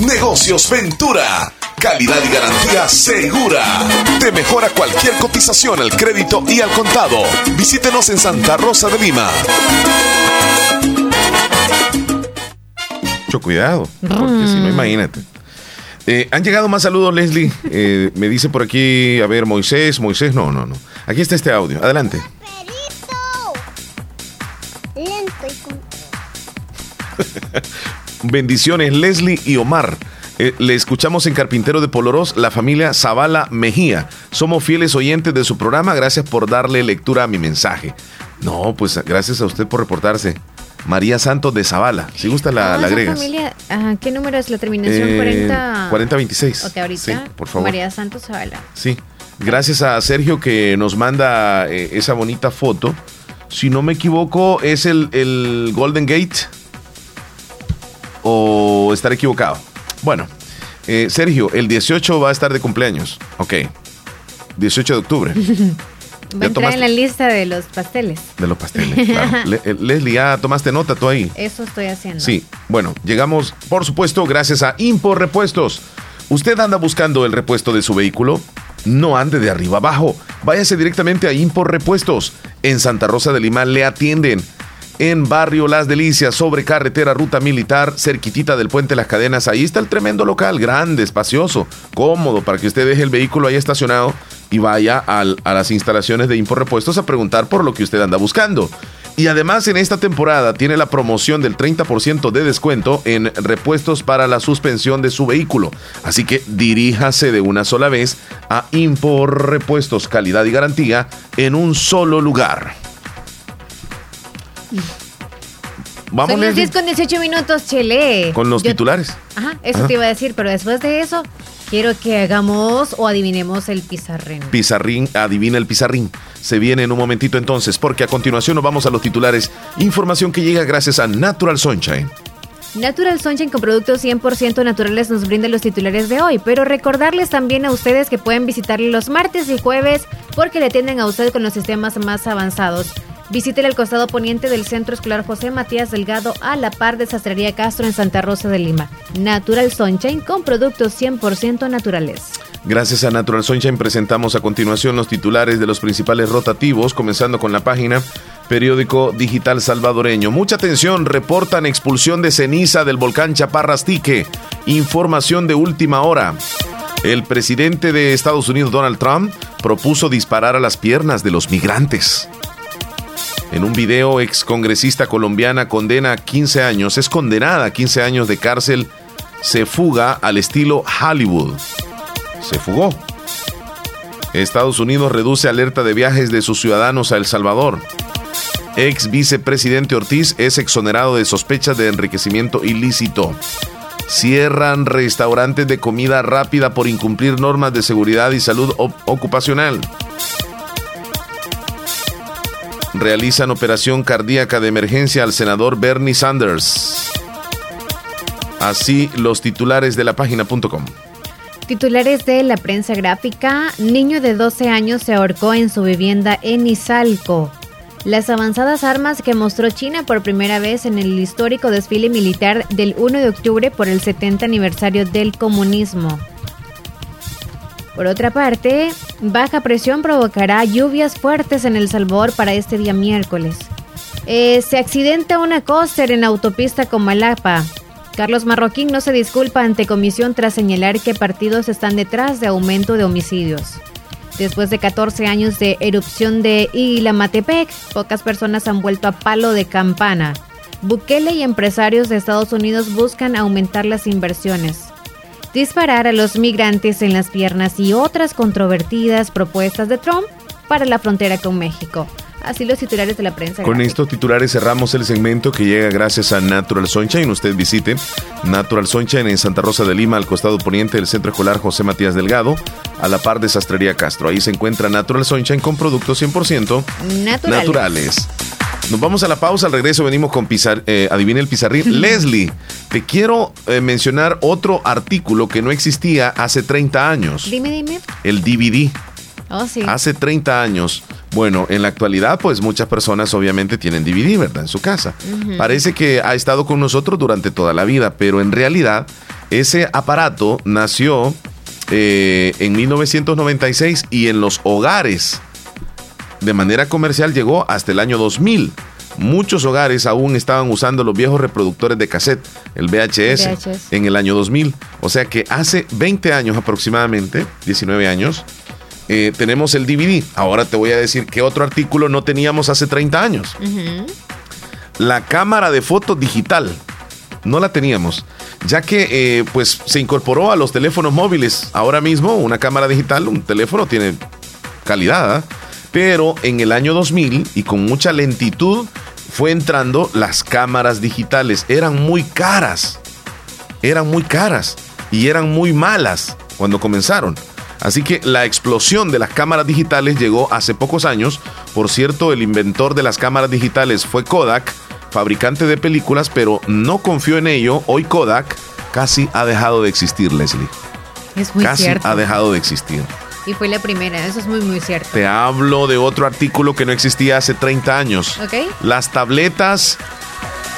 Negocios Ventura. Calidad y garantía segura. Te mejora cualquier cotización al crédito y al contado. Visítenos en Santa Rosa de Lima. Mucho cuidado, porque si no, imagínate. Eh, han llegado más saludos, Leslie. Eh, me dice por aquí, a ver, Moisés, Moisés, no, no, no. Aquí está este audio. Adelante. Lento y con... Bendiciones, Leslie y Omar. Eh, le escuchamos en Carpintero de Polorós, la familia Zavala Mejía. Somos fieles oyentes de su programa. Gracias por darle lectura a mi mensaje. No, pues gracias a usted por reportarse. María Santos de Zavala. Si gusta, la, Ah, la agregas. familia, ajá, ¿Qué número es la terminación? Eh, 40. 4026. Ok, ahorita. Sí, por favor. María Santos Zavala. Sí. Gracias a Sergio que nos manda eh, esa bonita foto. Si no me equivoco, es el, el Golden Gate. O estar equivocado. Bueno, eh, Sergio, el 18 va a estar de cumpleaños. Ok. 18 de octubre. Va a entrar en la lista de los pasteles. De los pasteles, claro. Eh, Leslie, ¿ya tomaste nota tú ahí? Eso estoy haciendo. Sí, bueno, llegamos, por supuesto, gracias a Impor Repuestos. ¿Usted anda buscando el repuesto de su vehículo? No ande de arriba abajo. Váyase directamente a Impor Repuestos. En Santa Rosa de Lima le atienden en Barrio Las Delicias, sobre carretera Ruta Militar, cerquitita del Puente Las Cadenas. Ahí está el tremendo local, grande, espacioso, cómodo, para que usted deje el vehículo ahí estacionado y vaya a las instalaciones de Repuestos a preguntar por lo que usted anda buscando. Y además en esta temporada tiene la promoción del 30% de descuento en repuestos para la suspensión de su vehículo. Así que diríjase de una sola vez a Impor Repuestos, calidad y garantía en un solo lugar. Vamos Son los 10 con 18 minutos, Chele. Con los titulares. Ajá, eso te iba a decir, pero después de eso, quiero que hagamos o adivinemos el pizarrín. Pizarrín, adivina el pizarrín. Se viene en un momentito entonces, porque a continuación nos vamos a los titulares. Información que llega gracias a Natural Sunshine. Natural Sunshine con productos 100% naturales nos brinda los titulares de hoy, pero recordarles también a ustedes que pueden visitarle los martes y jueves porque le atienden a usted con los sistemas más avanzados. Visite el costado poniente del Centro Escolar José Matías Delgado a la par de Sastrería Castro en Santa Rosa de Lima. Natural Sunshine con productos 100% naturales. Gracias a Natural Sunshine presentamos a continuación los titulares de los principales rotativos, comenzando con la página Periódico Digital Salvadoreño. Mucha atención, reportan expulsión de ceniza del volcán Chaparrastique. Información de última hora. El presidente de Estados Unidos, Donald Trump, propuso disparar a las piernas de los migrantes. En un video, ex congresista colombiana condena a 15 años, es condenada a 15 años de cárcel, se fuga al estilo Hollywood. Se fugó. Estados Unidos reduce alerta de viajes de sus ciudadanos a El Salvador. Ex vicepresidente Ortiz es exonerado de sospechas de enriquecimiento ilícito. Cierran restaurantes de comida rápida por incumplir normas de seguridad y salud ocupacional realizan operación cardíaca de emergencia al senador Bernie Sanders. Así los titulares de la página.com. Titulares de la prensa gráfica, niño de 12 años se ahorcó en su vivienda en Izalco. Las avanzadas armas que mostró China por primera vez en el histórico desfile militar del 1 de octubre por el 70 aniversario del comunismo. Por otra parte, baja presión provocará lluvias fuertes en El Salvador para este día miércoles. Eh, se accidenta una coaster en autopista con Malapa. Carlos Marroquín no se disculpa ante comisión tras señalar que partidos están detrás de aumento de homicidios. Después de 14 años de erupción de Ilamatepec, pocas personas han vuelto a palo de campana. Bukele y empresarios de Estados Unidos buscan aumentar las inversiones disparar a los migrantes en las piernas y otras controvertidas propuestas de Trump para la frontera con México. Así los titulares de la prensa. Con estos titulares cerramos el segmento que llega gracias a Natural Sunshine. Usted visite Natural Sunshine en Santa Rosa de Lima, al costado poniente del Centro Escolar José Matías Delgado, a la par de Sastrería Castro. Ahí se encuentra Natural Sunshine con productos 100% naturales. Nos vamos a la pausa, al regreso venimos con Pizar, eh, Adivina el Pizarrín. Leslie, te quiero eh, mencionar otro artículo que no existía hace 30 años. Dime, dime. El DVD. Oh, sí. Hace 30 años. Bueno, en la actualidad, pues muchas personas obviamente tienen DVD, ¿verdad? En su casa. Parece que ha estado con nosotros durante toda la vida, pero en realidad ese aparato nació eh, en 1996 y en los hogares de manera comercial llegó hasta el año 2000. Muchos hogares aún estaban usando los viejos reproductores de cassette, el VHS, en el año 2000. O sea que hace 20 años aproximadamente, 19 años, eh, tenemos el DVD. Ahora te voy a decir qué otro artículo no teníamos hace 30 años. La cámara de foto digital. No la teníamos, ya que eh, pues se incorporó a los teléfonos móviles. Ahora mismo una cámara digital, un teléfono tiene calidad. ¿ah? Pero en el año 2000 y con mucha lentitud fue entrando las cámaras digitales. Eran muy caras. Eran muy caras y eran muy malas cuando comenzaron. Así que la explosión de las cámaras digitales llegó hace pocos años. Por cierto, el inventor de las cámaras digitales fue Kodak, fabricante de películas, pero no confió en ello. Hoy Kodak casi ha dejado de existir, Leslie. Es muy casi ha dejado de existir. Y fue la primera, eso es muy, muy cierto. Te hablo de otro artículo que no existía hace 30 años. Ok. Las tabletas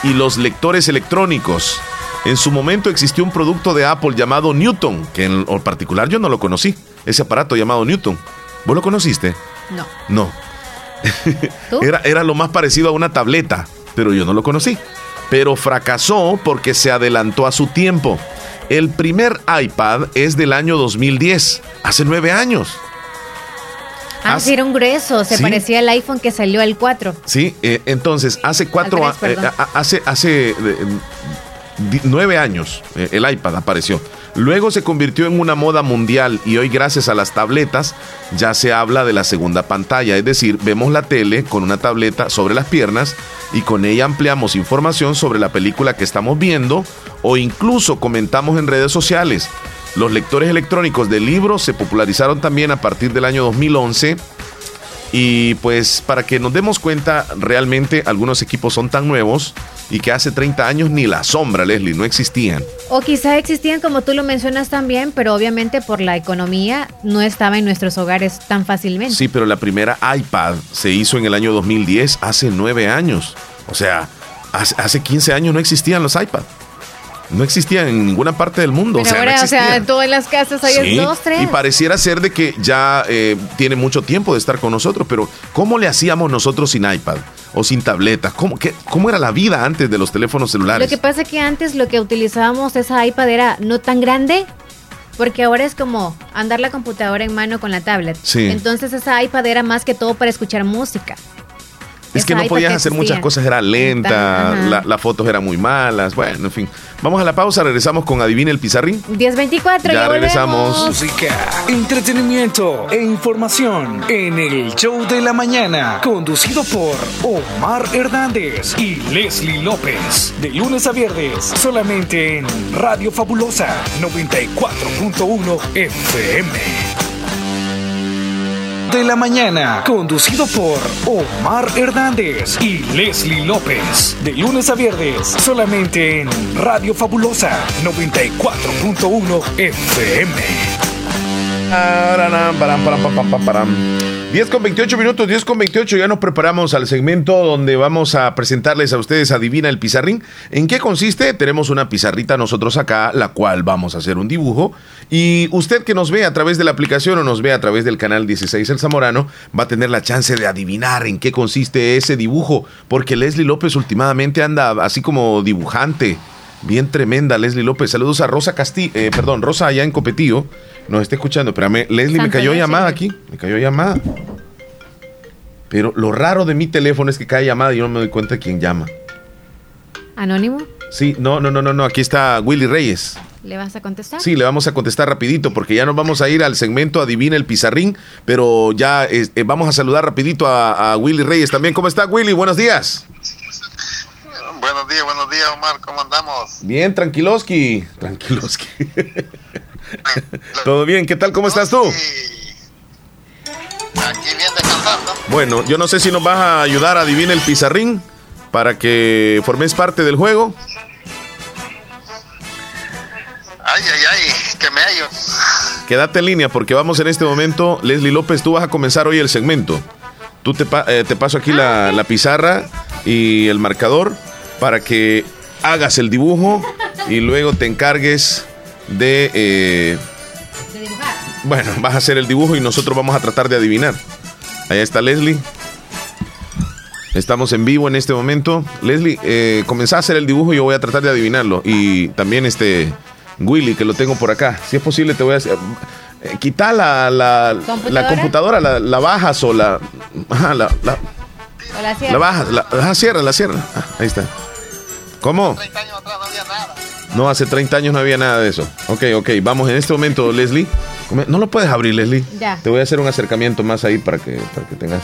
y los lectores electrónicos. En su momento existió un producto de Apple llamado Newton, que en particular yo no lo conocí. Ese aparato llamado Newton. ¿Vos lo conociste? No. No. era, era lo más parecido a una tableta, pero yo no lo conocí. Pero fracasó porque se adelantó a su tiempo. El primer iPad es del año 2010, hace nueve años. Ah, sí, era un grueso, se parecía al iPhone que salió el 4. Sí, eh, entonces hace cuatro años, eh, hace, hace nueve años eh, el iPad apareció. Luego se convirtió en una moda mundial y hoy gracias a las tabletas ya se habla de la segunda pantalla, es decir, vemos la tele con una tableta sobre las piernas y con ella ampliamos información sobre la película que estamos viendo o incluso comentamos en redes sociales. Los lectores electrónicos de libros se popularizaron también a partir del año 2011 y pues para que nos demos cuenta, realmente algunos equipos son tan nuevos y que hace 30 años ni la sombra, Leslie, no existían. O quizá existían como tú lo mencionas también, pero obviamente por la economía no estaba en nuestros hogares tan fácilmente. Sí, pero la primera iPad se hizo en el año 2010, hace 9 años. O sea, hace, hace 15 años no existían los iPads no existía en ninguna parte del mundo. o sea, ahora, o sea, en todas las casas hay dos, tres. Y pareciera ser de que ya eh, tiene mucho tiempo de estar con nosotros, pero ¿cómo le hacíamos nosotros sin iPad o sin tableta? ¿Cómo, qué, ¿Cómo era la vida antes de los teléfonos celulares? Lo que pasa es que antes lo que utilizábamos esa iPad era no tan grande, porque ahora es como andar la computadora en mano con la tablet. Sí. Entonces esa iPad era más que todo para escuchar música. Es que no podías hacer muchas cosas, era lenta, las fotos eran muy malas, bueno, en fin. Vamos a la pausa, regresamos con Adivina el Pizarrín. 1024, ya, regresamos. Música, entretenimiento e información en el show de la mañana, conducido por Omar Hernández y Leslie López. De lunes a viernes, solamente en Radio Fabulosa 94.1 FM de la mañana, conducido por Omar Hernández y Leslie López. De lunes a viernes, solamente en Radio Fabulosa 94.1 FM. 10 con 28 minutos, 10 con 28, ya nos preparamos al segmento donde vamos a presentarles a ustedes Adivina el Pizarrín. ¿En qué consiste? Tenemos una pizarrita nosotros acá, la cual vamos a hacer un dibujo. Y usted que nos ve a través de la aplicación o nos ve a través del canal 16 El Zamorano, va a tener la chance de adivinar en qué consiste ese dibujo. Porque Leslie López últimamente anda así como dibujante. Bien tremenda, Leslie López. Saludos a Rosa Castillo, eh, perdón, Rosa allá en Copetío nos está escuchando. Espérame, Leslie, me cayó llamada aquí. Me cayó llamada. Pero lo raro de mi teléfono es que cae llamada y yo no me doy cuenta de quién llama. ¿Anónimo? Sí, no, no, no, no, no. Aquí está Willy Reyes. ¿Le vas a contestar? Sí, le vamos a contestar rapidito porque ya nos vamos a ir al segmento Adivina el Pizarrín, pero ya eh, vamos a saludar rapidito a, a, Willy Reyes también. ¿Cómo está Willy? Buenos días. Buenos días, buenos días Omar, ¿cómo andamos? Bien, tranquiloski. Tranquiloski. ¿Todo bien? ¿Qué tal? ¿Cómo estás tú? Aquí bien descansando. Bueno, yo no sé si nos vas a ayudar a adivinar el pizarrín para que formes parte del juego. Ay, ay, ay, que me hallo. Quédate en línea porque vamos en este momento. Leslie López, tú vas a comenzar hoy el segmento. Tú te, eh, te paso aquí la, la pizarra y el marcador para que hagas el dibujo y luego te encargues de... Eh, bueno, vas a hacer el dibujo y nosotros vamos a tratar de adivinar. Allá está Leslie. Estamos en vivo en este momento. Leslie, eh, comenzá a hacer el dibujo y yo voy a tratar de adivinarlo. Y también este Willy, que lo tengo por acá. Si es posible, te voy a hacer. Eh, quita la, la, ¿Computadora? la computadora, la, bajas o la. Ajá, la, la, o la, cierra. la bajas, la, ajá, cierra, la cierra. Ah, ahí está. ¿Cómo? 30 años atrás no había nada. No, hace 30 años no había nada de eso. Ok, ok, vamos en este momento, Leslie. No lo puedes abrir, Leslie. Ya. Te voy a hacer un acercamiento más ahí para que, para que tengas.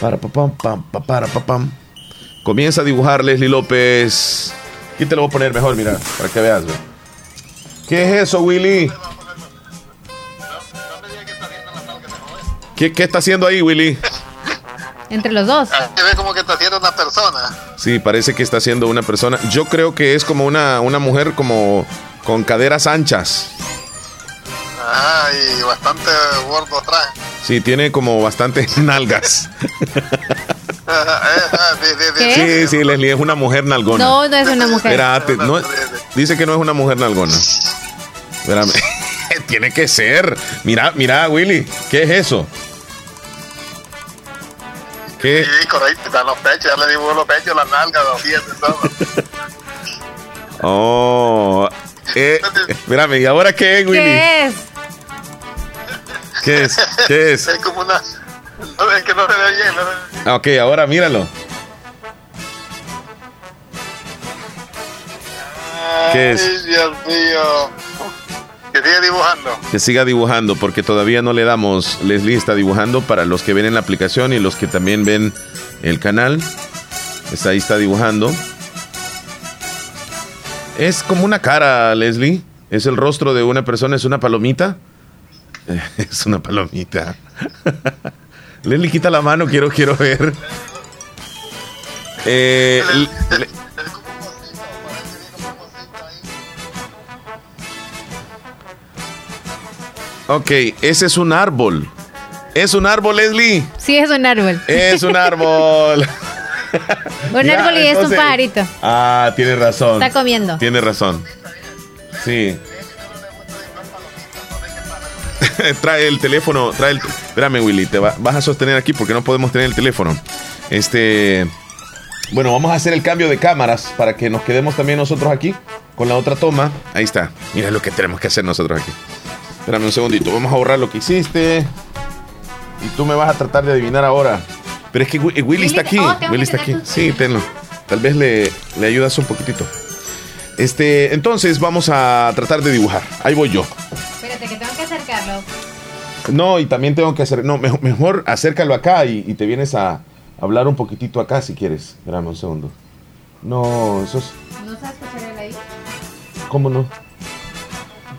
Para, papam, pam, para, papam. Comienza a dibujar, Leslie López. Aquí te lo voy a poner mejor, mira, para que veas. ¿ve? ¿Qué es eso, Willy? ¿Qué, ¿Qué está haciendo ahí, Willy? Entre los dos. Se ve como que está haciendo una persona. Sí, parece que está haciendo una persona. Yo creo que es como una, una mujer como con caderas anchas. Ajá, y bastante gordo atrás. Sí, tiene como bastantes nalgas. sí, sí, Leslie es una mujer nalgona. No, no es una mujer. Espérate, no, dice que no es una mujer nalgona. Espérame. Tiene que ser. Mira, mira, Willy, ¿qué es eso? ¿Qué? Sí, correcto, están los pechos, ya le dibujo los pechos, las nalgas, los pies, todo. oh, eh, espérame, ¿y ahora qué es, Willy? ¿Qué es? ¿Qué es? ¿Qué es? Es como una. No, es que no se ve bien. No bien. Ok, ahora míralo. ¿Qué es? Ay, Dios mío. Que siga dibujando. Que siga dibujando, porque todavía no le damos. Leslie está dibujando para los que ven en la aplicación y los que también ven el canal. Está ahí está dibujando. Es como una cara, Leslie. Es el rostro de una persona, es una palomita. Es una palomita. Leslie, quita la mano, quiero, quiero ver. Eh, le- ok, ese es un árbol. Es un árbol, Leslie. Sí, es un árbol. Es un árbol. Un Ya, árbol y es un pajarito. Ah, tiene razón. Está comiendo. Tiene razón. Sí. trae el teléfono, trae el... Espérame, Willy, te va- vas a sostener aquí porque no podemos tener el teléfono. Este... Bueno, vamos a hacer el cambio de cámaras para que nos quedemos también nosotros aquí con la otra toma. Ahí está. Mira lo que tenemos que hacer nosotros aquí. Espérame un segundito. Vamos a borrar lo que hiciste. Y tú me vas a tratar de adivinar ahora. Pero es que Wi- Willy está aquí. oh, Willy está aquí. tu- Sí, tenlo. Tal vez le, le ayudas un poquitito. Este, entonces vamos a tratar de dibujar. Ahí voy yo. Espérate, que tengo que acercarlo. No, y también tengo que hacer. No, mejor, mejor acércalo acá y, y te vienes a hablar un poquitito acá si quieres. Espérame un segundo. No, eso es. ¿No sabes hacer ahí? ¿Cómo no?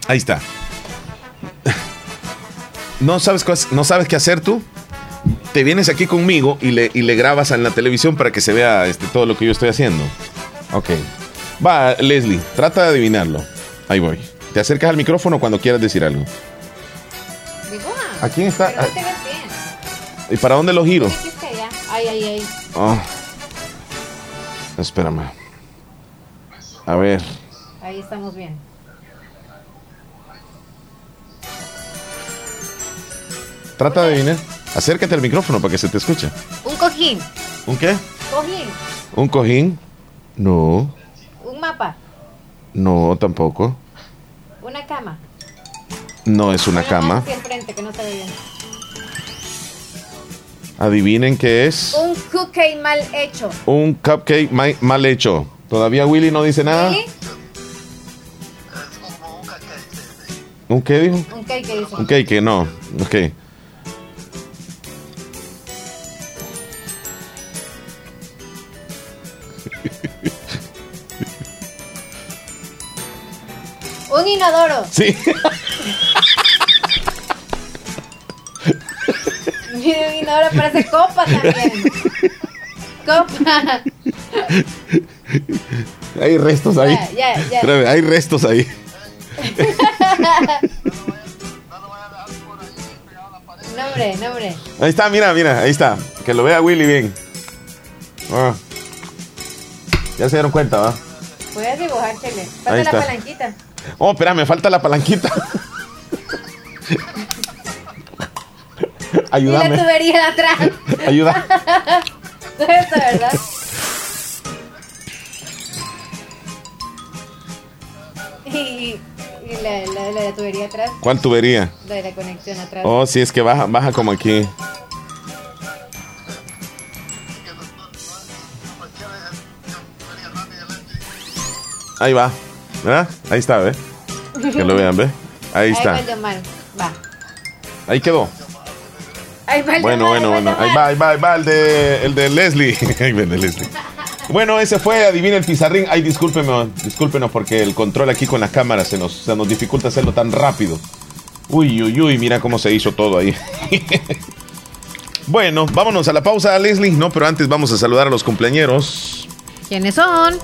Ahí está. ¿No sabes, ¿No sabes qué hacer tú? Te vienes aquí conmigo y le, y le grabas en la televisión para que se vea este, todo lo que yo estoy haciendo. Ok. Va, Leslie, trata de adivinarlo. Ahí voy. Te acercas al micrófono cuando quieras decir algo. ¿A quién está? Pero no te ves bien. ¿Y para dónde lo giro? Ay, ay, ay. Ah. Espérame. A ver. Ahí estamos bien. Trata de adivinar. Acércate al micrófono para que se te escuche. Un cojín. ¿Un qué? Cojín. ¿Un cojín? No. Un mapa. No, tampoco. Una cama. No es una cama. frente, que no se ve bien. Adivinen qué es. Un cookie mal hecho. Un cupcake ma- mal hecho. Todavía Willy no dice nada. ¿Sí? ¿Un qué dijo? Un cake que dice. Un cake, no. Ok. Un inodoro. Sí. Un inodoro parece copa también. Copa. Hay restos ahí. Ya, ya, ya. Espérame, hay restos ahí. nombre, nombre. Ahí está, mira, mira, ahí está. Que lo vea Willy bien. Ah. Ya se dieron cuenta, ¿va? Dibujar, Chele. Ahí Falta la palanquita. Oh, espera, me falta la palanquita. Y la Ayúdame. tubería de atrás. Ayuda. Eso, ¿verdad? Y, y la, la, la tubería atrás. ¿Cuál tubería? La de la conexión atrás. Oh, sí, es que baja, baja como aquí. Ahí va. ¿Verdad? Ahí está, ¿ve? Que lo vean, ¿ve? Ahí está. de. Va. Ahí quedó. Ahí va el de Bueno, Omar, bueno, bueno. de Ahí va, ahí va, ahí va el de, el de Leslie. Ahí va el de Leslie. Bueno, ese fue, adivina el pizarrín. Ay, discúlpenos, discúlpenos porque el control aquí con las cámaras se nos, se nos dificulta hacerlo tan rápido. Uy, uy, uy, mira cómo se hizo todo ahí. bueno, vámonos a la pausa, Leslie. No, pero antes vamos a saludar a los cumpleañeros. ¿Quiénes son?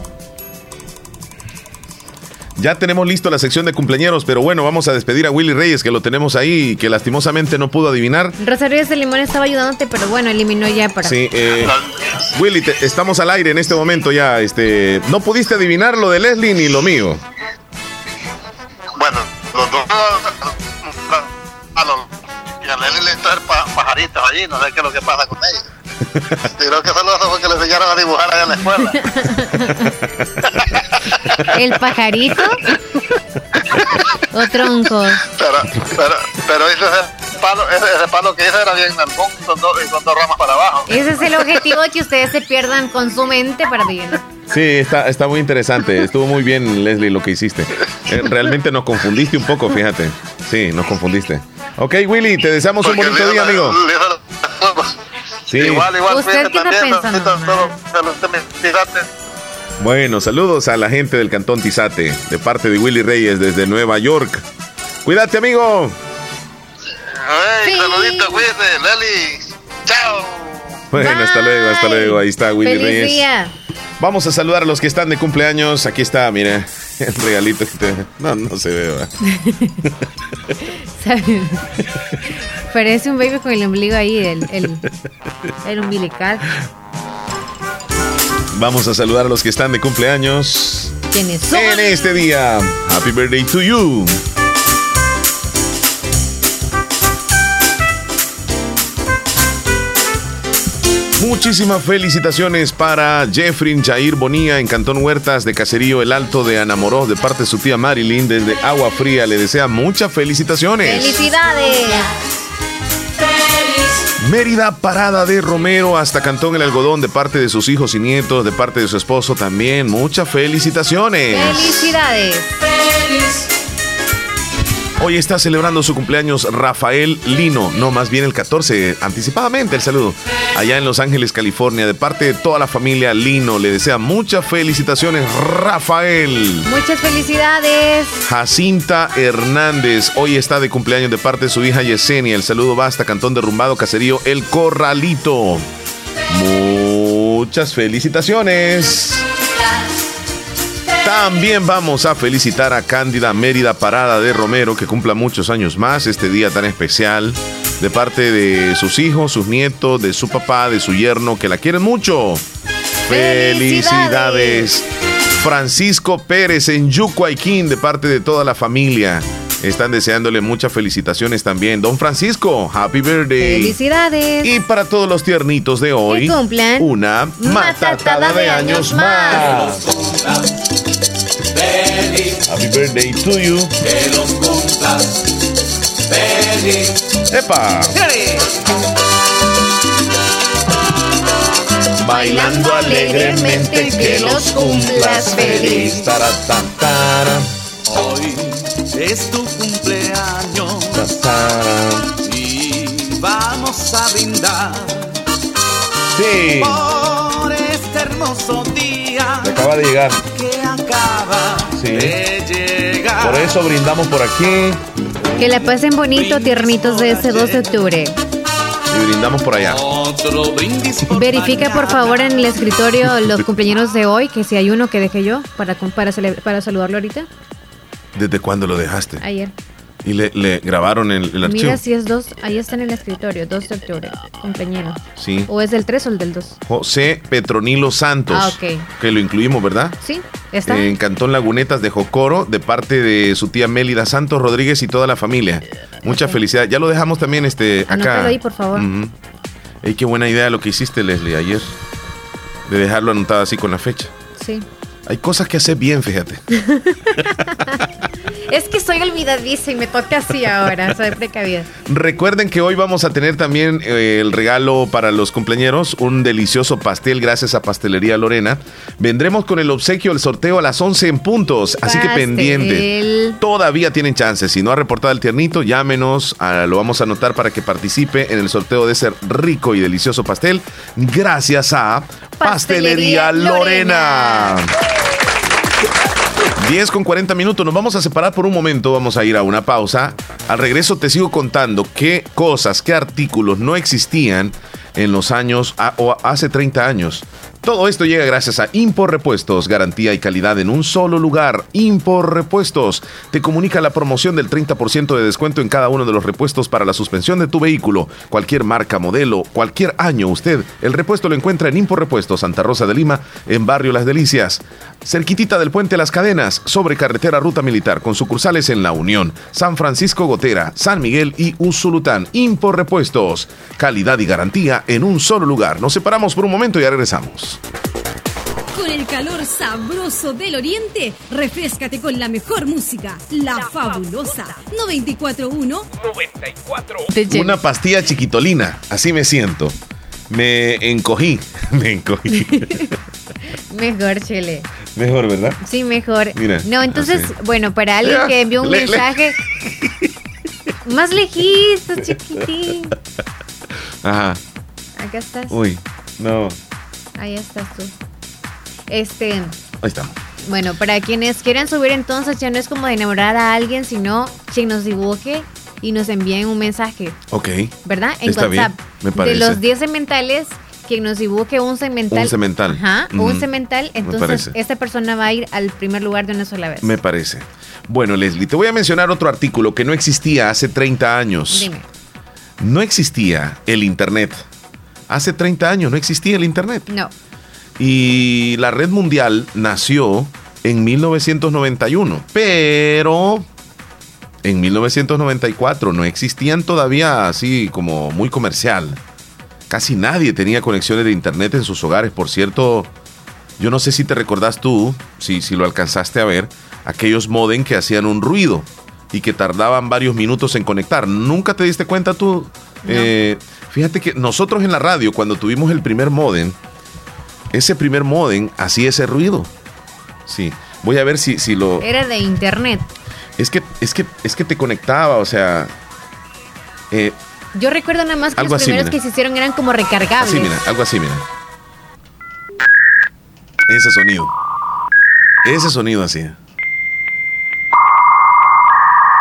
Ya tenemos listo la sección de cumpleaños, pero bueno, vamos a despedir a Willy Reyes, que lo tenemos ahí y que lastimosamente no pudo adivinar. Rosario de Limón estaba ayudándote, pero bueno, eliminó ya para. Sí, eh, Willy, estamos al aire en este momento ya. Este, no pudiste adivinar lo de Leslie ni lo mío. Bueno, los dos. A los, y a Leslie le traen pajaritos allí, no sé qué es lo que pasa con ellos. Creo que solo eso fue que le enseñaron a dibujar allá en la escuela. ¿El pajarito? ¿O troncos? Pero, pero, pero ese, palo, ese, ese palo que hice era bien nalgón, con, dos, con dos ramas para abajo. Ese es el objetivo, que ustedes se pierdan con su mente para bien. Sí, está, está muy interesante. Estuvo muy bien, Leslie, lo que hiciste. Eh, realmente nos confundiste un poco, fíjate. Sí, nos confundiste. Ok, Willy, te deseamos un bonito día, amigo. Sí. Igual, igual. ¿Usted qué está pensando? Bueno, saludos a la gente del Cantón Tizate, de parte de Willy Reyes desde Nueva York. Cuídate, amigo. Hey, sí. saludito, cuídate, Leli. Chao. Bueno, hasta luego, hasta luego. Ahí está Willy Feliz Reyes. Día. Vamos a saludar a los que están de cumpleaños. Aquí está, mire, el regalito que te... No, no se ve. ¿verdad? Parece un baby con el ombligo ahí, el, el, el umbilical. Vamos a saludar a los que están de cumpleaños. ¿Quiénes son? En este día, Happy Birthday to you. Muchísimas felicitaciones para Jeffrey Jair Bonilla en Cantón Huertas de Caserío El Alto de Anamoró de parte de su tía Marilyn desde Agua Fría. Le desea muchas felicitaciones. ¡Felicidades! Mérida Parada de Romero hasta Cantón El Algodón de parte de sus hijos y nietos, de parte de su esposo también. Muchas felicitaciones. ¡Felicidades! Hoy está celebrando su cumpleaños Rafael Lino, no más bien el 14, anticipadamente el saludo, allá en Los Ángeles, California, de parte de toda la familia Lino. Le desea muchas felicitaciones, Rafael. Muchas felicidades. Jacinta Hernández, hoy está de cumpleaños de parte de su hija Yesenia. El saludo va hasta Cantón Derrumbado, Caserío El Corralito. Muchas felicitaciones. También vamos a felicitar a Cándida Mérida Parada de Romero, que cumpla muchos años más este día tan especial, de parte de sus hijos, sus nietos, de su papá, de su yerno, que la quieren mucho. Felicidades. Francisco Pérez en Yucuayquín, de parte de toda la familia. Están deseándole muchas felicitaciones también. Don Francisco, happy birthday. Felicidades. Y para todos los tiernitos de hoy, Que cumplan una matatada de años más. Happy birthday to you. Que los cumplas feliz. ¡Epa! Bailando alegremente que los cumplas feliz. Taratán, taran, Hoy es tu cumpleaños y vamos a brindar Sí, por este hermoso día me acaba de llegar. que acaba Sí. de llegar. Por eso brindamos por aquí Que la pasen bonito, tiernitos de ese 2 de octubre. y brindamos por allá. Por Verifica por favor en el escritorio los cumpleaños de hoy, que si hay uno que dejé yo para, para, para saludarlo ahorita. ¿Desde cuándo lo dejaste? Ayer. Y le, le grabaron el, el archivo. Mira si es 2, ahí está en el escritorio, 2 de octubre, cumpleaños. Sí. ¿O es del 3 o el del 2? José Petronilo Santos. Ah, ok. Que lo incluimos, ¿verdad? Sí, está. En Cantón Lagunetas de Jocoro, de parte de su tía Mélida Santos Rodríguez y toda la familia. Mucha felicidad. Ya lo dejamos también este, acá. Anótalo ahí, por favor. Ey, qué buena idea lo que hiciste, Leslie, ayer. De dejarlo anotado así con la fecha. Sí. Hay cosas que hacer bien, fíjate. Es que soy olvidadiza y me toca así ahora, soy precavida. Recuerden que hoy vamos a tener también eh, el regalo para los cumpleañeros, un delicioso pastel gracias a Pastelería Lorena. Vendremos con el obsequio, el sorteo a las 11 en puntos, así que pendiente. Todavía tienen chances. Si no ha reportado el tiernito, llámenos, ah, lo vamos a anotar para que participe en el sorteo de ese rico y delicioso pastel gracias a Pastelería, Pastelería Lorena. 10 con 40 minutos, nos vamos a separar por un momento, vamos a ir a una pausa. Al regreso te sigo contando qué cosas, qué artículos no existían en los años, o hace 30 años, Todo esto llega gracias a Impor Repuestos, garantía y calidad en un solo lugar. Impor Repuestos te comunica la promoción del 30% de descuento en cada uno de los repuestos para la suspensión de tu vehículo. Cualquier marca, modelo, cualquier año, usted el repuesto lo encuentra en Impor Repuestos Santa Rosa de Lima, en Barrio Las Delicias. Cerquitita del Puente Las Cadenas, sobre carretera Ruta Militar, con sucursales en La Unión, San Francisco Gotera, San Miguel y Usulután. Impor Repuestos, calidad y garantía en un solo lugar. Nos separamos por un momento y regresamos. Con el calor sabroso del oriente, refrescate con la mejor música, La, Fabulosa 941 94. Una pastilla chiquitolina, así me siento. Me encogí, me encogí. mejor, Chele. Mejor, ¿verdad? Sí, mejor. Mira. No, entonces, bueno, para alguien que envió un Le- le- mensaje. Más lejitos, chiquitín. Ajá. Acá estás. Uy, no. Ahí estás tú. Este, Ahí estamos. bueno, para quienes quieran subir entonces ya no es como de enamorar a alguien, sino quien nos dibuje y nos envíen un mensaje, Ok. ¿verdad? En Está bien, WhatsApp. me De parece. los 10 sementales, quien nos dibuje un semental. Un semental. Ajá, un Ujú. semental, Me entonces esta persona va a ir al primer lugar de una sola vez. Me parece. Bueno, Leslie, te voy a mencionar otro artículo que no existía hace 30 años. Dime. No existía el Internet. Hace 30 años no existía el Internet. No. Y la red mundial nació en 1991, pero en 1994 no existían todavía así como muy comercial. Casi nadie tenía conexiones de internet en sus hogares. Por cierto, yo no sé si te recordás tú, si, si lo alcanzaste a ver, aquellos modem que hacían un ruido y que tardaban varios minutos en conectar. ¿Nunca te diste cuenta tú? Eh, fíjate que nosotros en la radio, cuando tuvimos el primer modem, ese primer modem hacía ese ruido. Sí. Voy a ver si, si lo. Era de internet. Es que, es que, es que te conectaba, o sea. eh, Yo recuerdo nada más que los así, primeros mira. que se hicieron eran como recargables. así, mira, algo así, mira. Ese sonido. Ese sonido hacía.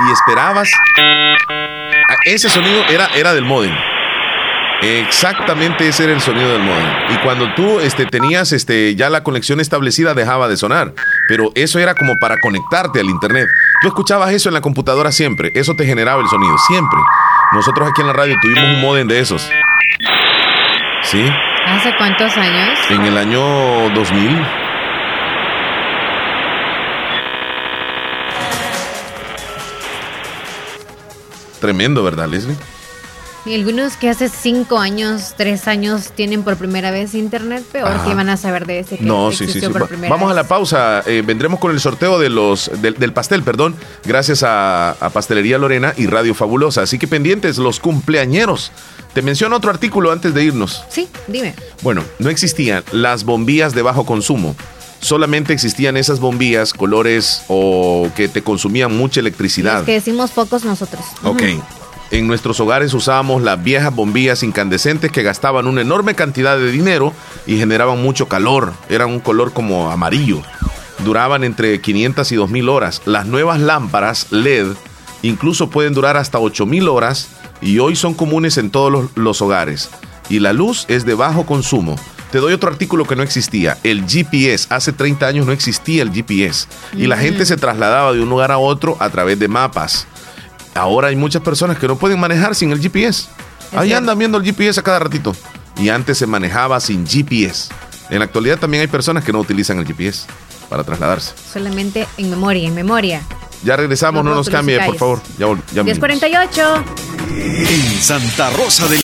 Y esperabas. Ah, Ese sonido era, era del modem. Exactamente ese era el sonido del modem. Y cuando tú este, tenías este, ya la conexión establecida, dejaba de sonar. Pero eso era como para conectarte al internet. Tú escuchabas eso en la computadora siempre. Eso te generaba el sonido, siempre. Nosotros aquí en la radio tuvimos un modem de esos. ¿Sí? ¿Hace cuántos años? En el año 2000. Tremendo, ¿verdad, Leslie? Y algunos que hace cinco años, tres años tienen por primera vez internet, peor Ajá. que van a saber de ese que No, sí, sí, sí. por Va- primera Vamos a la pausa. Eh, vendremos con el sorteo de los del, del pastel, perdón, gracias a, a Pastelería Lorena y Radio Fabulosa. Así que pendientes, los cumpleañeros. Te menciono otro artículo antes de irnos. Sí, dime. Bueno, no existían las bombillas de bajo consumo. Solamente existían esas bombillas, colores o que te consumían mucha electricidad. Los que decimos pocos nosotros. Ok. En nuestros hogares usábamos las viejas bombillas incandescentes que gastaban una enorme cantidad de dinero y generaban mucho calor. Eran un color como amarillo. Duraban entre 500 y 2000 horas. Las nuevas lámparas LED incluso pueden durar hasta 8000 horas y hoy son comunes en todos los, los hogares. Y la luz es de bajo consumo. Te doy otro artículo que no existía. El GPS. Hace 30 años no existía el GPS. Y la Mm. gente se trasladaba de un lugar a otro a través de mapas. Ahora hay muchas personas que no pueden manejar sin el GPS. Ahí cierto. andan viendo el GPS a cada ratito. Y antes se manejaba sin GPS. En la actualidad también hay personas que no utilizan el GPS para trasladarse. Solamente en memoria, en memoria. Ya regresamos, no, No nos cambie, por favor. Ya, ya venimos. 1048. En Santa Rosa del